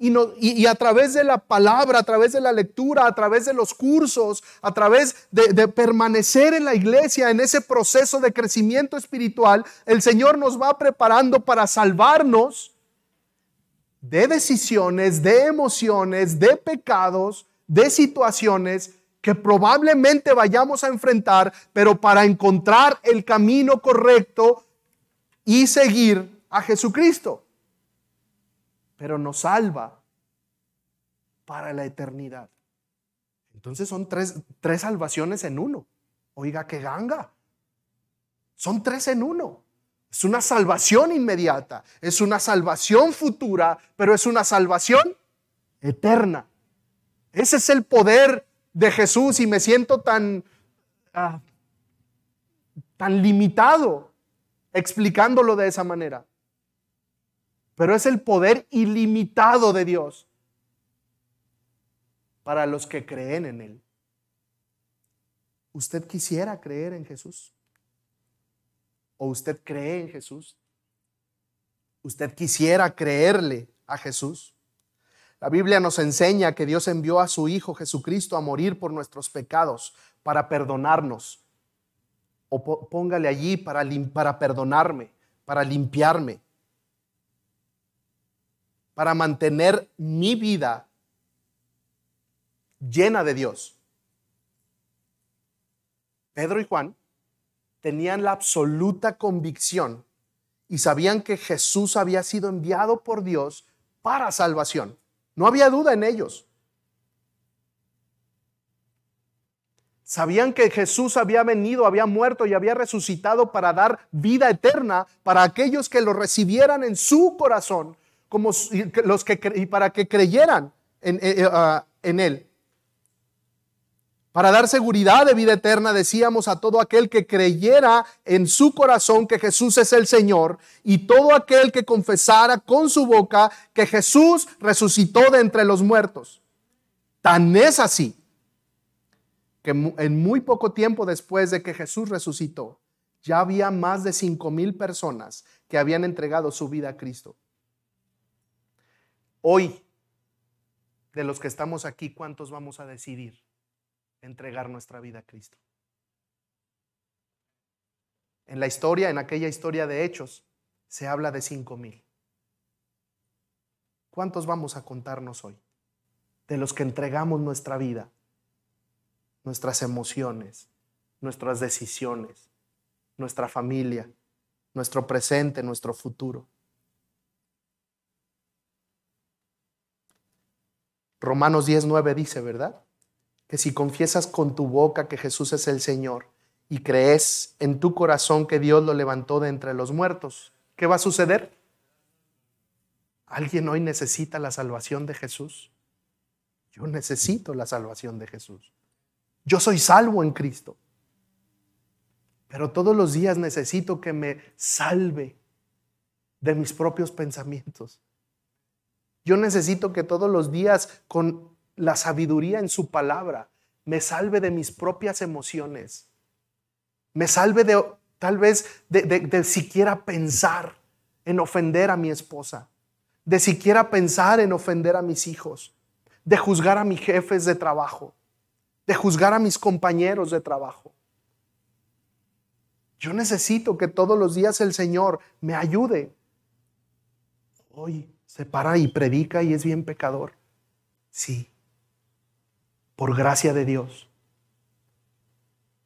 y, a través de la palabra, a través de la lectura, a través de los cursos, a través de, permanecer en la iglesia, en ese proceso de crecimiento espiritual, el Señor nos va preparando para salvarnos de decisiones, de emociones, de pecados, de situaciones que probablemente vayamos a enfrentar, pero para encontrar el camino correcto y seguir a Jesucristo pero nos salva para la eternidad. Entonces son tres, tres salvaciones en uno. Oiga, qué ganga. Son tres en uno. Es una salvación inmediata, es una salvación futura, pero es una salvación eterna. Ese es el poder de Jesús y me siento tan, ah, tan limitado explicándolo de esa manera pero es el poder ilimitado de Dios para los que creen en Él. ¿Usted quisiera creer en Jesús? ¿O usted cree en Jesús? ¿Usted quisiera creerle a Jesús? La Biblia nos enseña que Dios envió a su Hijo Jesucristo a morir por nuestros pecados, para perdonarnos. O póngale allí para, para perdonarme, para limpiarme para mantener mi vida llena de Dios. Pedro y Juan tenían la absoluta convicción y sabían que Jesús había sido enviado por Dios para salvación. No había duda en ellos. Sabían que Jesús había venido, había muerto y había resucitado para dar vida eterna para aquellos que lo recibieran en su corazón como los que, y para que creyeran en, eh, eh, ah, en Él. Para dar seguridad de vida eterna, decíamos a todo aquel que creyera en su corazón que Jesús es el Señor y todo aquel que confesara con su boca que Jesús resucitó de entre los muertos. Tan es así que en muy poco tiempo después de que Jesús resucitó, ya había más de cinco mil personas que habían entregado su vida a Cristo. Hoy, de los que estamos aquí, ¿cuántos vamos a decidir entregar nuestra vida a Cristo? En la historia, en aquella historia de hechos, se habla de cinco mil. ¿Cuántos vamos a contarnos hoy? De los que entregamos nuestra vida, nuestras emociones, nuestras decisiones, nuestra familia, nuestro presente, nuestro futuro. Romanos 10.9 dice, ¿verdad? Que si confiesas con tu boca que Jesús es el Señor y crees en tu corazón que Dios lo levantó de entre los muertos, ¿qué va a suceder? ¿Alguien hoy necesita la salvación de Jesús? Yo necesito la salvación de Jesús. Yo soy salvo en Cristo. Pero todos los días necesito que me salve de mis propios pensamientos. Yo necesito que todos los días, con la sabiduría en su palabra, me salve de mis propias emociones. Me salve de tal vez de, siquiera pensar en ofender a mi esposa, de siquiera pensar en ofender a mis hijos, de juzgar a mis jefes de trabajo, de juzgar a mis compañeros de trabajo. Yo necesito que todos los días el Señor me ayude. Hoy se para y predica y es bien pecador. Sí, por gracia de Dios.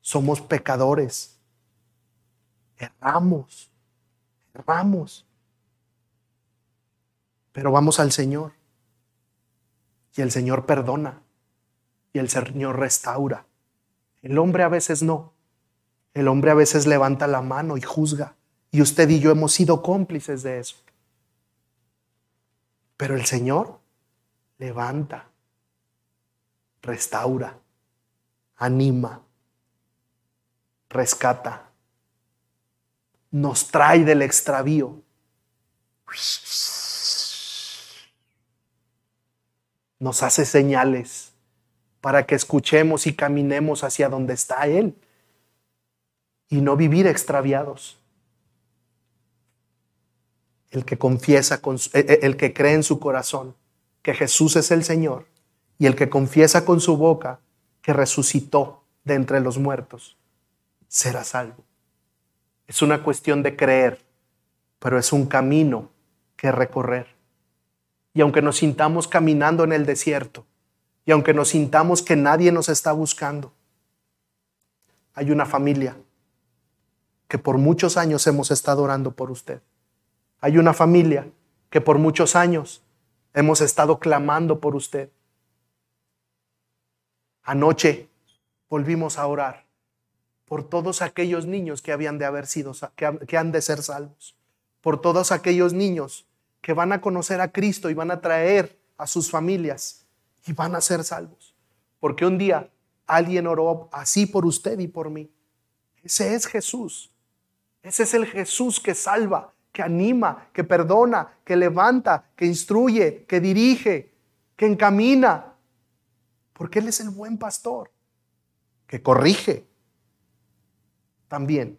Somos pecadores. Erramos, erramos. Pero vamos al Señor. Y el Señor perdona. Y el Señor restaura. El hombre a veces no. El hombre a veces levanta la mano y juzga. Y usted y yo hemos sido cómplices de eso. Pero el Señor levanta, restaura, anima, rescata, nos trae del extravío. Nos hace señales para que escuchemos y caminemos hacia donde está Él y no vivir extraviados el que confiesa, con, eh, eh, el que cree en su corazón que Jesús es el Señor y el que confiesa con su boca que resucitó de entre los muertos, será salvo. Es una cuestión de creer, pero es un camino que recorrer. Y aunque nos sintamos caminando en el desierto, y aunque nos sintamos que nadie nos está buscando, hay una familia que por muchos años hemos estado orando por usted. Hay una familia que por muchos años hemos estado clamando por usted. Anoche volvimos a orar por todos aquellos niños que habían de haber sido, que han de ser salvos, por todos aquellos niños que van a conocer a Cristo y van a traer a sus familias y van a ser salvos. Porque un día alguien oró así por usted y por mí. Ese es Jesús. Ese es el Jesús que salva, que anima, que perdona, que levanta, que instruye, que dirige, que encamina. Porque Él es el buen pastor, que corrige también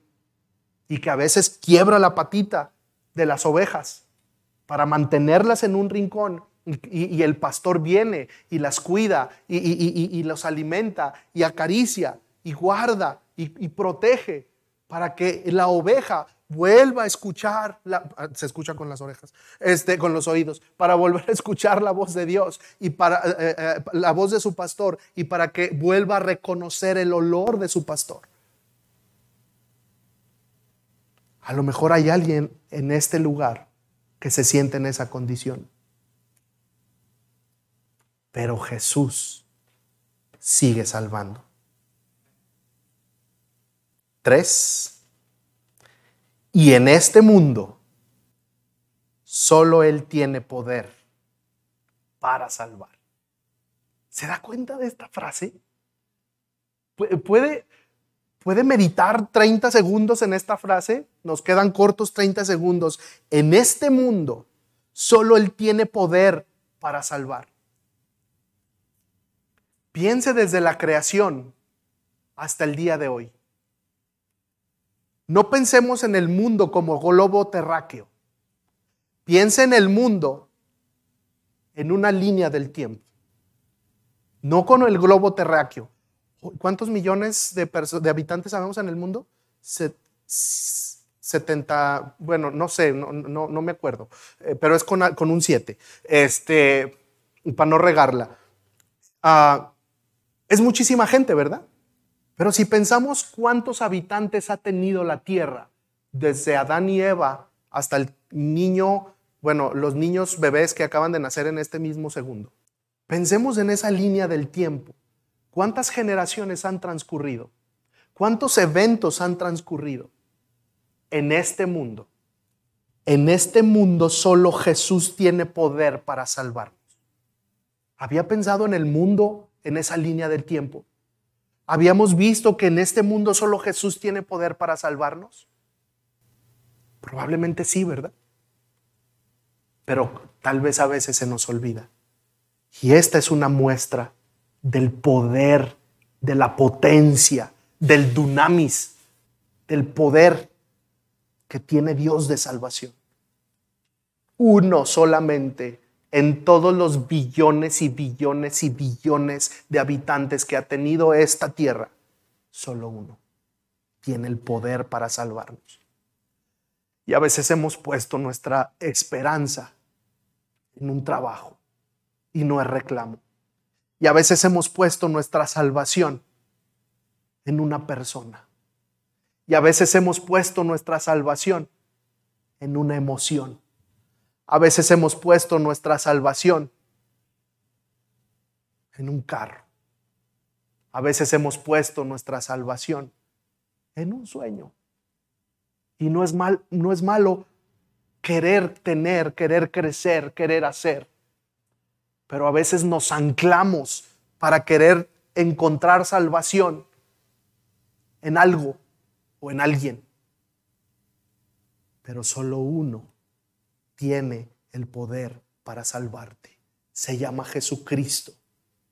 y que a veces quiebra la patita de las ovejas para mantenerlas en un rincón y, el pastor viene y las cuida y, los alimenta y acaricia y guarda y, protege para que la oveja vuelva a escuchar, la, ah, se escucha con las orejas, este, con los oídos, para volver a escuchar la voz de Dios y para eh, eh, eh, la voz de su pastor y para que vuelva a reconocer el olor de su pastor. A lo mejor hay alguien en este lugar que se siente en esa condición. Pero Jesús sigue salvando. Tres, y en este mundo, solo Él tiene poder para salvar. ¿Se da cuenta de esta frase? ¿Puede, puede meditar 30 segundos en esta frase? Nos quedan cortos 30 segundos. En este mundo, solo Él tiene poder para salvar. Piense desde la creación hasta el día de hoy. No pensemos en el mundo como globo terráqueo. Piense en el mundo en una línea del tiempo. No con el globo terráqueo. ¿Cuántos millones de, habitantes sabemos en el mundo? 70, bueno, no sé, no, no, me acuerdo, eh, pero es con, un 7, este, para no regarla. Ah, es muchísima gente, ¿verdad? Pero si pensamos cuántos habitantes ha tenido la tierra, desde Adán y Eva hasta el niño, bueno, los niños bebés que acaban de nacer en este mismo segundo. Pensemos en esa línea del tiempo. ¿Cuántas generaciones han transcurrido? ¿Cuántos eventos han transcurrido en este mundo? En este mundo solo Jesús tiene poder para salvarnos. ¿Había pensado en el mundo en esa línea del tiempo? ¿Habíamos visto que en este mundo solo Jesús tiene poder para salvarnos? Probablemente sí, ¿verdad? Pero tal vez a veces se nos olvida. Y esta es una muestra del poder, de la potencia, del dunamis, del poder que tiene Dios de salvación. Uno solamente en todos los billones y billones y billones de habitantes que ha tenido esta tierra, solo uno tiene el poder para salvarnos. Y a veces hemos puesto nuestra esperanza en un trabajo y no es reclamo. Y a veces hemos puesto nuestra salvación en una persona. Y a veces hemos puesto nuestra salvación en una emoción. A veces hemos puesto nuestra salvación en un carro. A veces hemos puesto nuestra salvación en un sueño. Y no es, mal, no es malo querer tener, querer crecer, querer hacer. Pero a veces nos anclamos para querer encontrar salvación en algo o en alguien. Pero solo uno tiene el poder para salvarte. Se llama Jesucristo,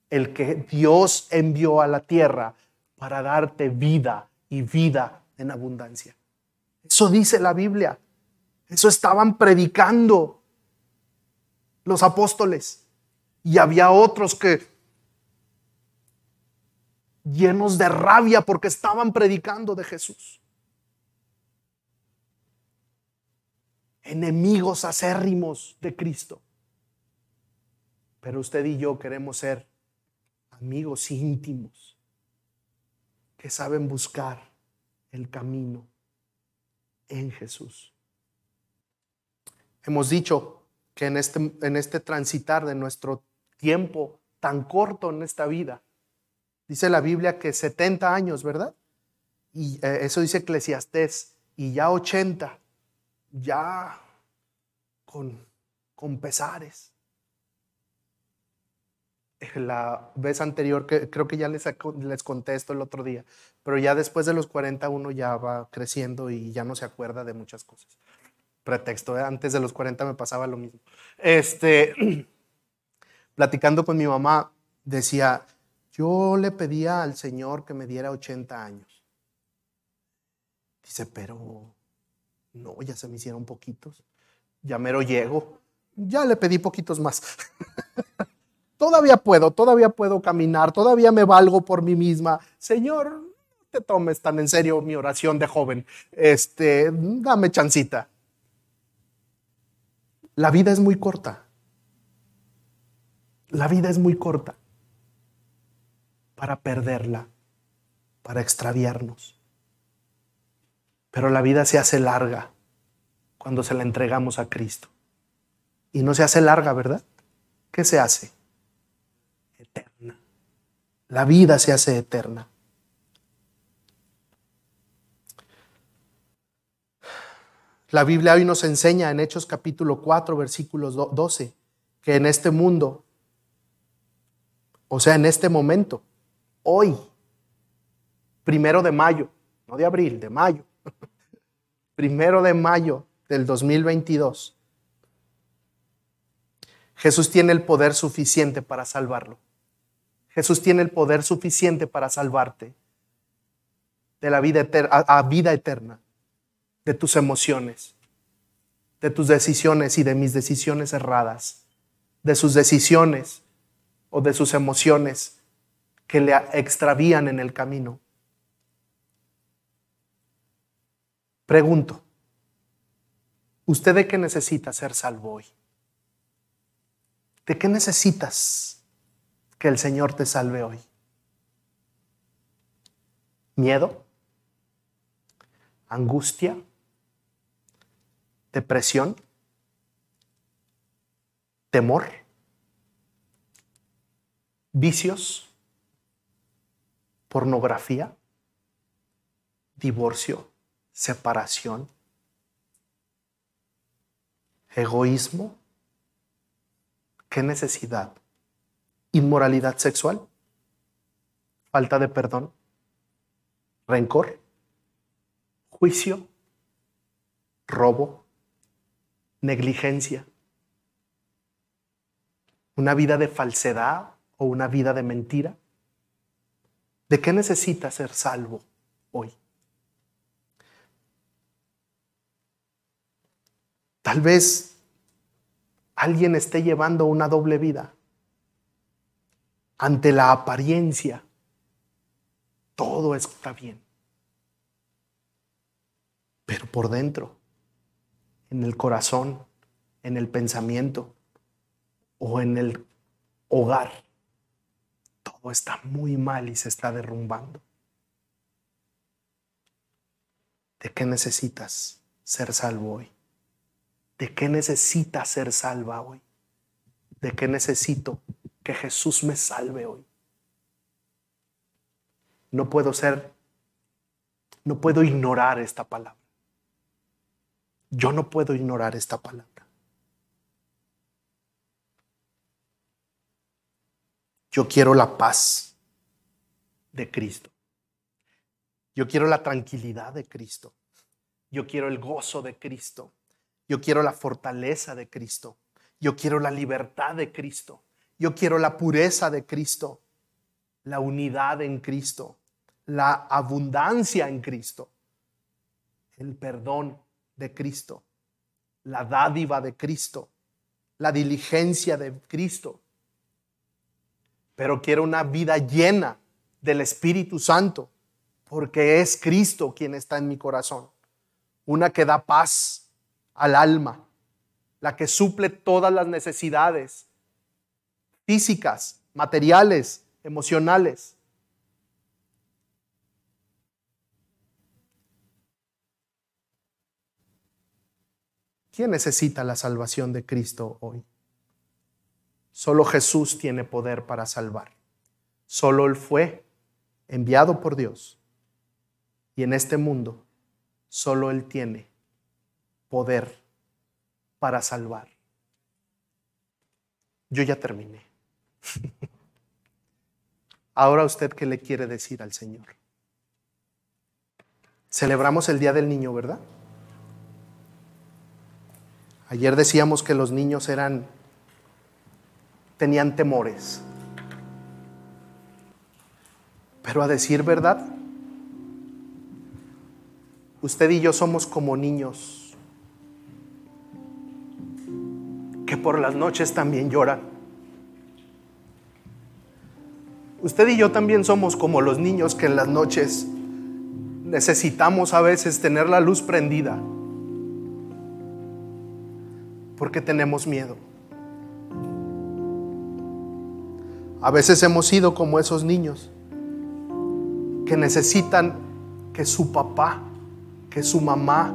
el que Dios envió a la tierra para darte vida y vida en abundancia. Eso dice la Biblia. Eso estaban predicando los apóstoles. Y había otros que llenos de rabia porque estaban predicando de Jesús. Enemigos acérrimos de Cristo. Pero usted y yo queremos ser amigos íntimos que saben buscar el camino en Jesús. Hemos dicho que en este, en este transitar de nuestro tiempo tan corto en esta vida, dice la Biblia que 70 años, ¿verdad? Y eh, eso dice Eclesiastés, y ya 80, ya con, con pesares. La vez anterior, que creo que ya les, les contesto el otro día, pero ya después de los 40 uno ya va creciendo y ya no se acuerda de muchas cosas. Pretexto, ¿eh? antes de los 40 me pasaba lo mismo. Este, platicando con mi mamá, decía, yo le pedía al Señor que me diera 80 años. Dice, pero no, ya se me hicieron poquitos. Ya mero llego. Ya le pedí poquitos más. todavía puedo, todavía puedo caminar, todavía me valgo por mí misma. Señor, no te tomes tan en serio mi oración de joven. Este, dame chancita. La vida es muy corta. La vida es muy corta para perderla, para extraviarnos. Pero la vida se hace larga cuando se la entregamos a Cristo. Y no se hace larga, ¿verdad? ¿Qué se hace? Eterna. La vida se hace eterna. La Biblia hoy nos enseña en Hechos capítulo 4, versículos 12, que en este mundo, o sea, en este momento, hoy, primero de mayo, no de abril, de mayo, primero de mayo del 2022, Jesús tiene el poder suficiente para salvarlo. Jesús tiene el poder suficiente para salvarte de la vida eterna, a vida eterna de tus emociones, de tus decisiones y de mis decisiones erradas, de sus decisiones o de sus emociones que le extravían en el camino. Pregunto, ¿usted de qué necesita ser salvo hoy? ¿De qué necesitas que el Señor te salve hoy? ¿Miedo? ¿Angustia? depresión, temor, vicios, pornografía, divorcio, separación, egoísmo, ¿qué necesidad? Inmoralidad sexual, falta de perdón, rencor, juicio, robo, negligencia, una vida de falsedad o una vida de mentira. ¿De qué necesita ser salvo hoy? Tal vez alguien esté llevando una doble vida. Ante la apariencia, todo está bien. Pero por dentro, en el corazón, en el pensamiento o en el hogar, todo está muy mal y se está derrumbando. ¿De qué necesitas ser salvo hoy? ¿De qué necesita ser salva hoy? ¿De qué necesito que Jesús me salve hoy? No puedo ser, no puedo ignorar esta palabra. Yo no puedo ignorar esta palabra. Yo quiero la paz de Cristo. Yo quiero la tranquilidad de Cristo. Yo quiero el gozo de Cristo. Yo quiero la fortaleza de Cristo. Yo quiero la libertad de Cristo. Yo quiero la pureza de Cristo. La unidad en Cristo. La abundancia en Cristo. El perdón de Cristo. La dádiva de Cristo. La diligencia de Cristo. Pero quiero una vida llena del Espíritu Santo. Porque es Cristo quien está en mi corazón. Una que da paz al alma, la que suple todas las necesidades físicas, materiales, emocionales. ¿Quién necesita la salvación de Cristo hoy? Solo Jesús tiene poder para salvar. Solo Él fue enviado por Dios. Y en este mundo, solo Él tiene poder para salvar. Yo ya terminé. Ahora usted qué le quiere decir al Señor. Celebramos el Día del Niño, ¿verdad? Ayer decíamos que los niños eran tenían temores. Pero a decir verdad, usted y yo somos como niños por las noches también lloran. Usted y yo también somos como los niños que en las noches necesitamos a veces tener la luz prendida porque tenemos miedo. A veces hemos sido como esos niños que necesitan que su papá, que su mamá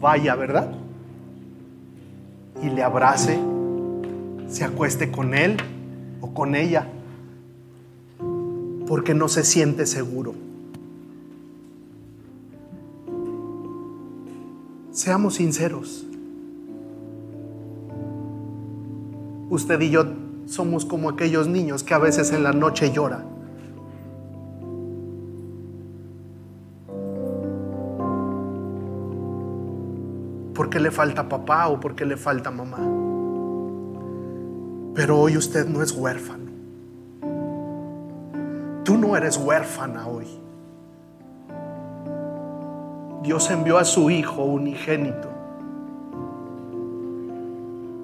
vaya, ¿verdad? Y le abrace, se acueste con él o con ella, porque no se siente seguro. Seamos sinceros. Usted y yo somos como aquellos niños que a veces en la noche lloran porque le falta papá o porque le falta mamá. Pero hoy usted no es huérfano. Tú no eres huérfana hoy. Dios envió a su Hijo unigénito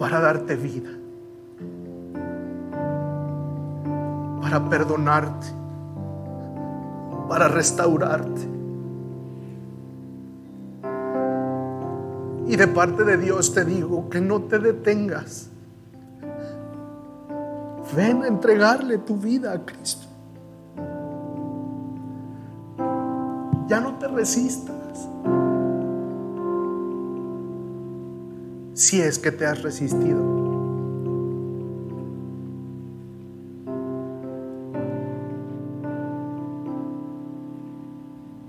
para darte vida, para perdonarte, para restaurarte. Y de parte de Dios te digo que no te detengas. Ven a entregarle tu vida a Cristo. Ya no te resistas. Si es que te has resistido.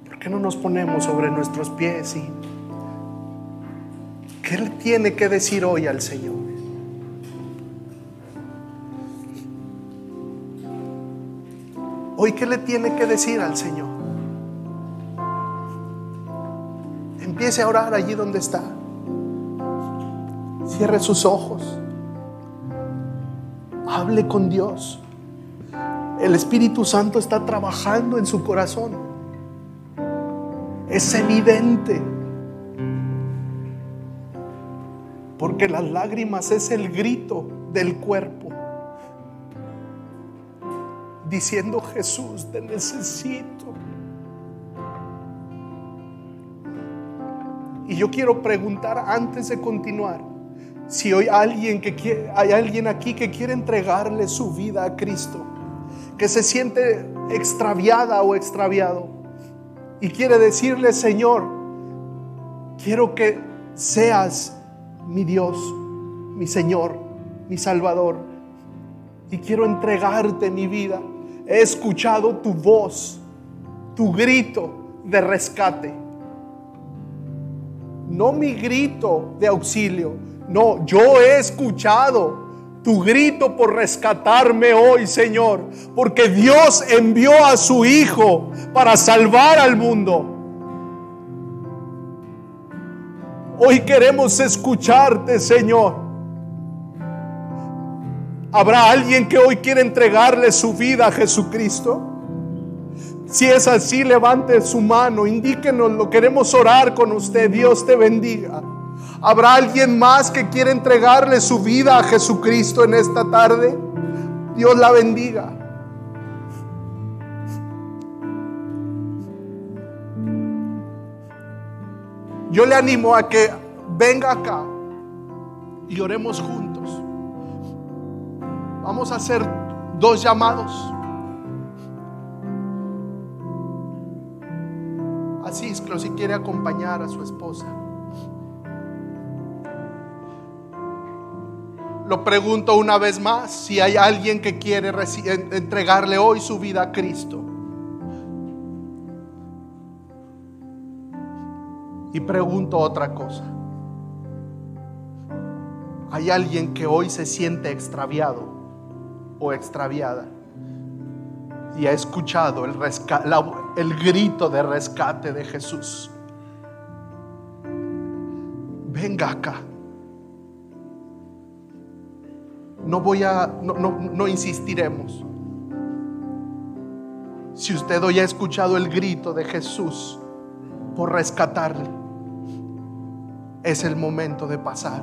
¿Por qué no nos ponemos sobre nuestros pies y qué Él tiene que decir hoy al Señor? Hoy, ¿qué le tiene que decir al Señor? Empiece a orar allí donde está. Cierre sus ojos. Hable con Dios. El Espíritu Santo está trabajando en su corazón. Es evidente. Porque las lágrimas es el grito del cuerpo. Diciendo Jesús, te necesito. Y yo quiero preguntar antes de continuar, si hoy alguien que hay alguien aquí que quiere entregarle su vida a Cristo, que se siente extraviada o extraviado y quiere decirle, Señor, quiero que seas mi Dios, mi Señor, mi Salvador, y quiero entregarte mi vida. He escuchado tu voz, tu grito de rescate no mi grito de auxilio. No, yo he escuchado tu grito por rescatarme hoy, Señor, porque Dios envió a su Hijo para salvar al mundo. Hoy queremos escucharte, Señor. ¿Habrá alguien que hoy quiere entregarle su vida a Jesucristo? Si es así, levante su mano, indíquenos, lo queremos orar con usted. Dios te bendiga. ¿Habrá alguien más que quiere entregarle su vida a Jesucristo en esta tarde? Dios la bendiga. Yo le animo a que venga acá y oremos juntos. Vamos a hacer dos llamados. Así si quiere acompañar a su esposa. Lo pregunto una vez más, si hay alguien que quiere entregarle hoy su vida a Cristo. Y pregunto otra cosa. ¿Hay alguien que hoy se siente extraviado o extraviada? y ha escuchado el, grito de rescate de Jesús. Venga acá. No voy a, no insistiremos. Si usted hoy ha escuchado el grito de Jesús por rescatarle, es el momento de pasar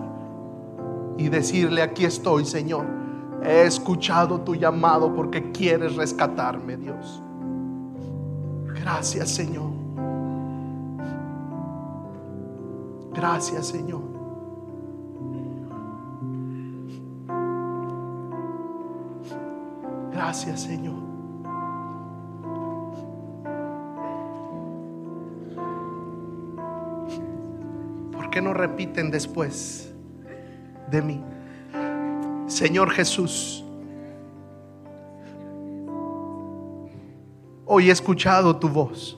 y decirle, aquí estoy, Señor He escuchado tu llamado porque quieres rescatarme, Dios. Gracias, Señor. Gracias, Señor. Gracias, Señor. Qué no repiten después de mí? Señor Jesús, hoy he escuchado tu voz,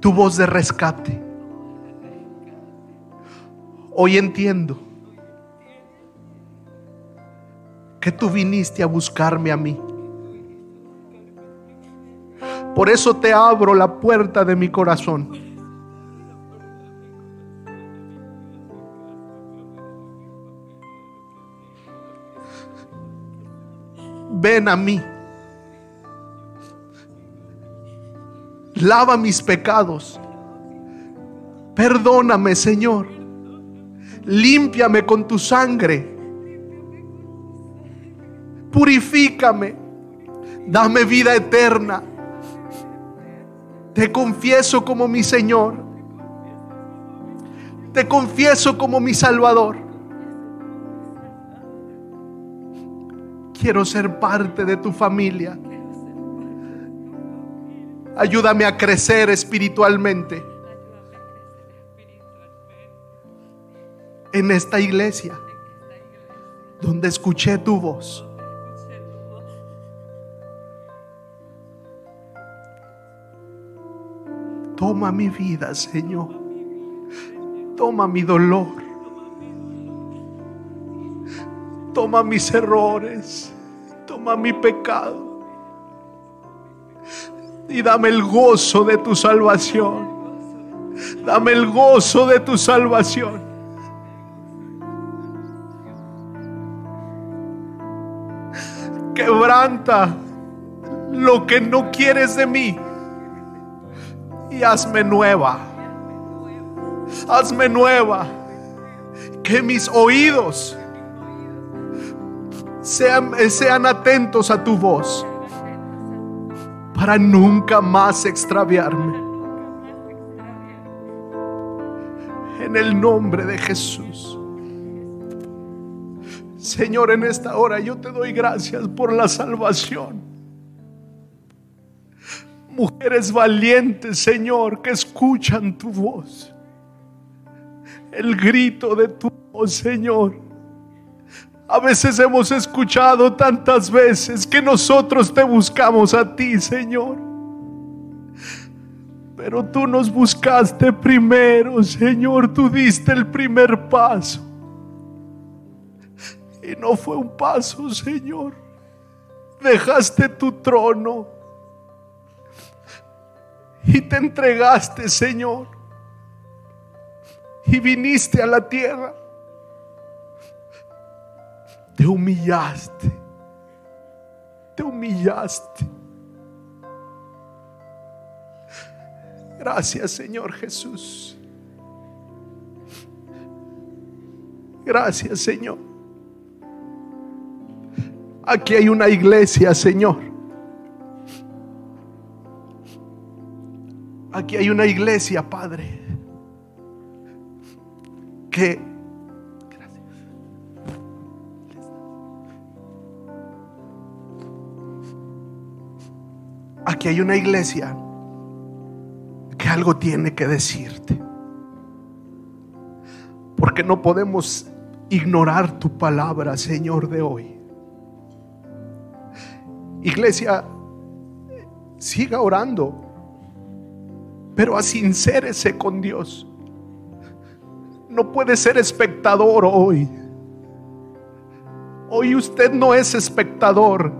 tu voz de rescate. Hoy entiendo que tú viniste a buscarme a mí. Por eso te abro la puerta de mi corazón ven a mí. Lava mis pecados. Perdóname, Señor. Límpiame con tu sangre. Purifícame. Dame vida eterna. Te confieso como mi Señor. Te confieso como mi Salvador. Quiero ser parte de tu familia. Ayúdame a crecer espiritualmente en esta iglesia donde escuché tu voz. Toma mi vida, Señor. Toma mi dolor. Toma mis errores. Toma mi pecado. Y dame el gozo de tu salvación. Dame el gozo de tu salvación. Quebranta lo que no quieres de mí y hazme nueva. Hazme nueva. Que mis oídos sean, sean atentos a tu voz para nunca más extraviarme. En el nombre de Jesús. Señor, en esta hora yo te doy gracias por la salvación. Mujeres valientes, Señor, que escuchan tu voz. El grito de tu voz, Señor. A veces hemos escuchado tantas veces que nosotros te buscamos a ti, Señor. Pero tú nos buscaste primero, Señor. Tú diste el primer paso. Y no fue un paso, Señor. Dejaste tu trono y te entregaste, Señor. Y viniste a la tierra. Te humillaste. Te humillaste. Gracias, Señor Jesús. Gracias, Señor. Aquí hay una iglesia, Señor Aquí hay una iglesia, Padre, que... Aquí hay una iglesia que algo tiene que decirte. Porque no podemos ignorar tu palabra, Señor, de hoy. Iglesia, siga orando pero asincérese con Dios. No puede ser espectador hoy. Hoy usted no es espectador.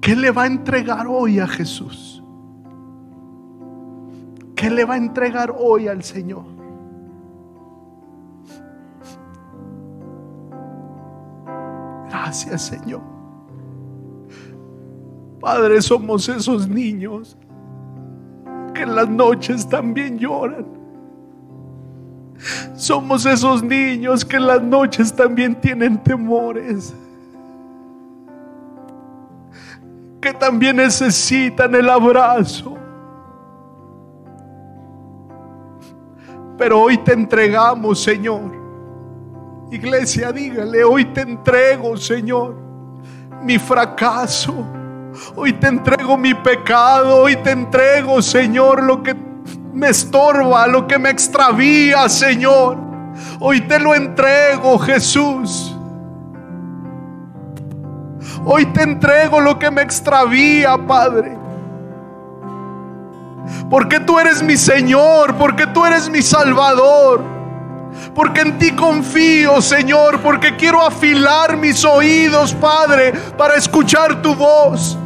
¿Qué le va a entregar hoy a Jesús? ¿Qué le va a entregar hoy al Señor? Gracias Señor. Padre, somos esos niños que en las noches también lloran. Somos esos niños que en las noches también tienen temores. Que también necesitan el abrazo. Pero hoy te entregamos, Señor. Iglesia, dígale, hoy te entrego, Señor, mi fracaso Hoy te entrego mi pecado, hoy te entrego, Señor, lo que me estorba, lo que me extravía, Señor. Hoy te lo entrego, Jesús. Hoy te entrego lo que me extravía, Padre. Porque tú eres mi Señor, porque tú eres mi Salvador. Porque en ti confío, Señor, porque quiero afilar mis oídos, Padre, para escuchar tu voz.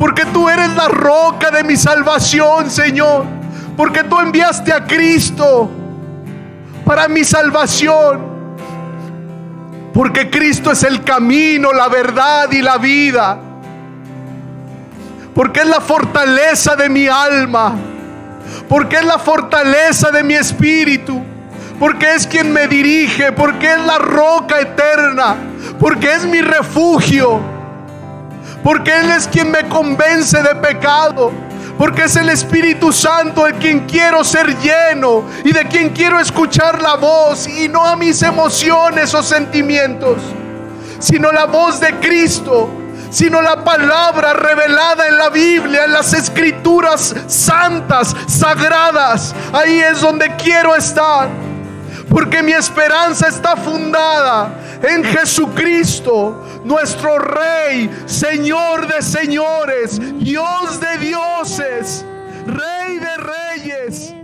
Porque tú eres la roca de mi salvación, Señor. Porque tú enviaste a Cristo para mi salvación. Porque Cristo es el camino, la verdad y la vida. Porque es la fortaleza de mi alma. Porque es la fortaleza de mi espíritu. Porque es quien me dirige. Porque es la roca eterna. Porque es mi refugio porque Él es quien me convence de pecado. Porque es el Espíritu Santo el quien quiero ser lleno y de quien quiero escuchar la voz y no a mis emociones o sentimientos, sino la voz de Cristo, sino la palabra revelada en la Biblia, en las escrituras santas, sagradas. Ahí es donde quiero estar. Porque mi esperanza está fundada en Jesucristo, nuestro Rey, Señor de señores, Dios de dioses, Rey de reyes.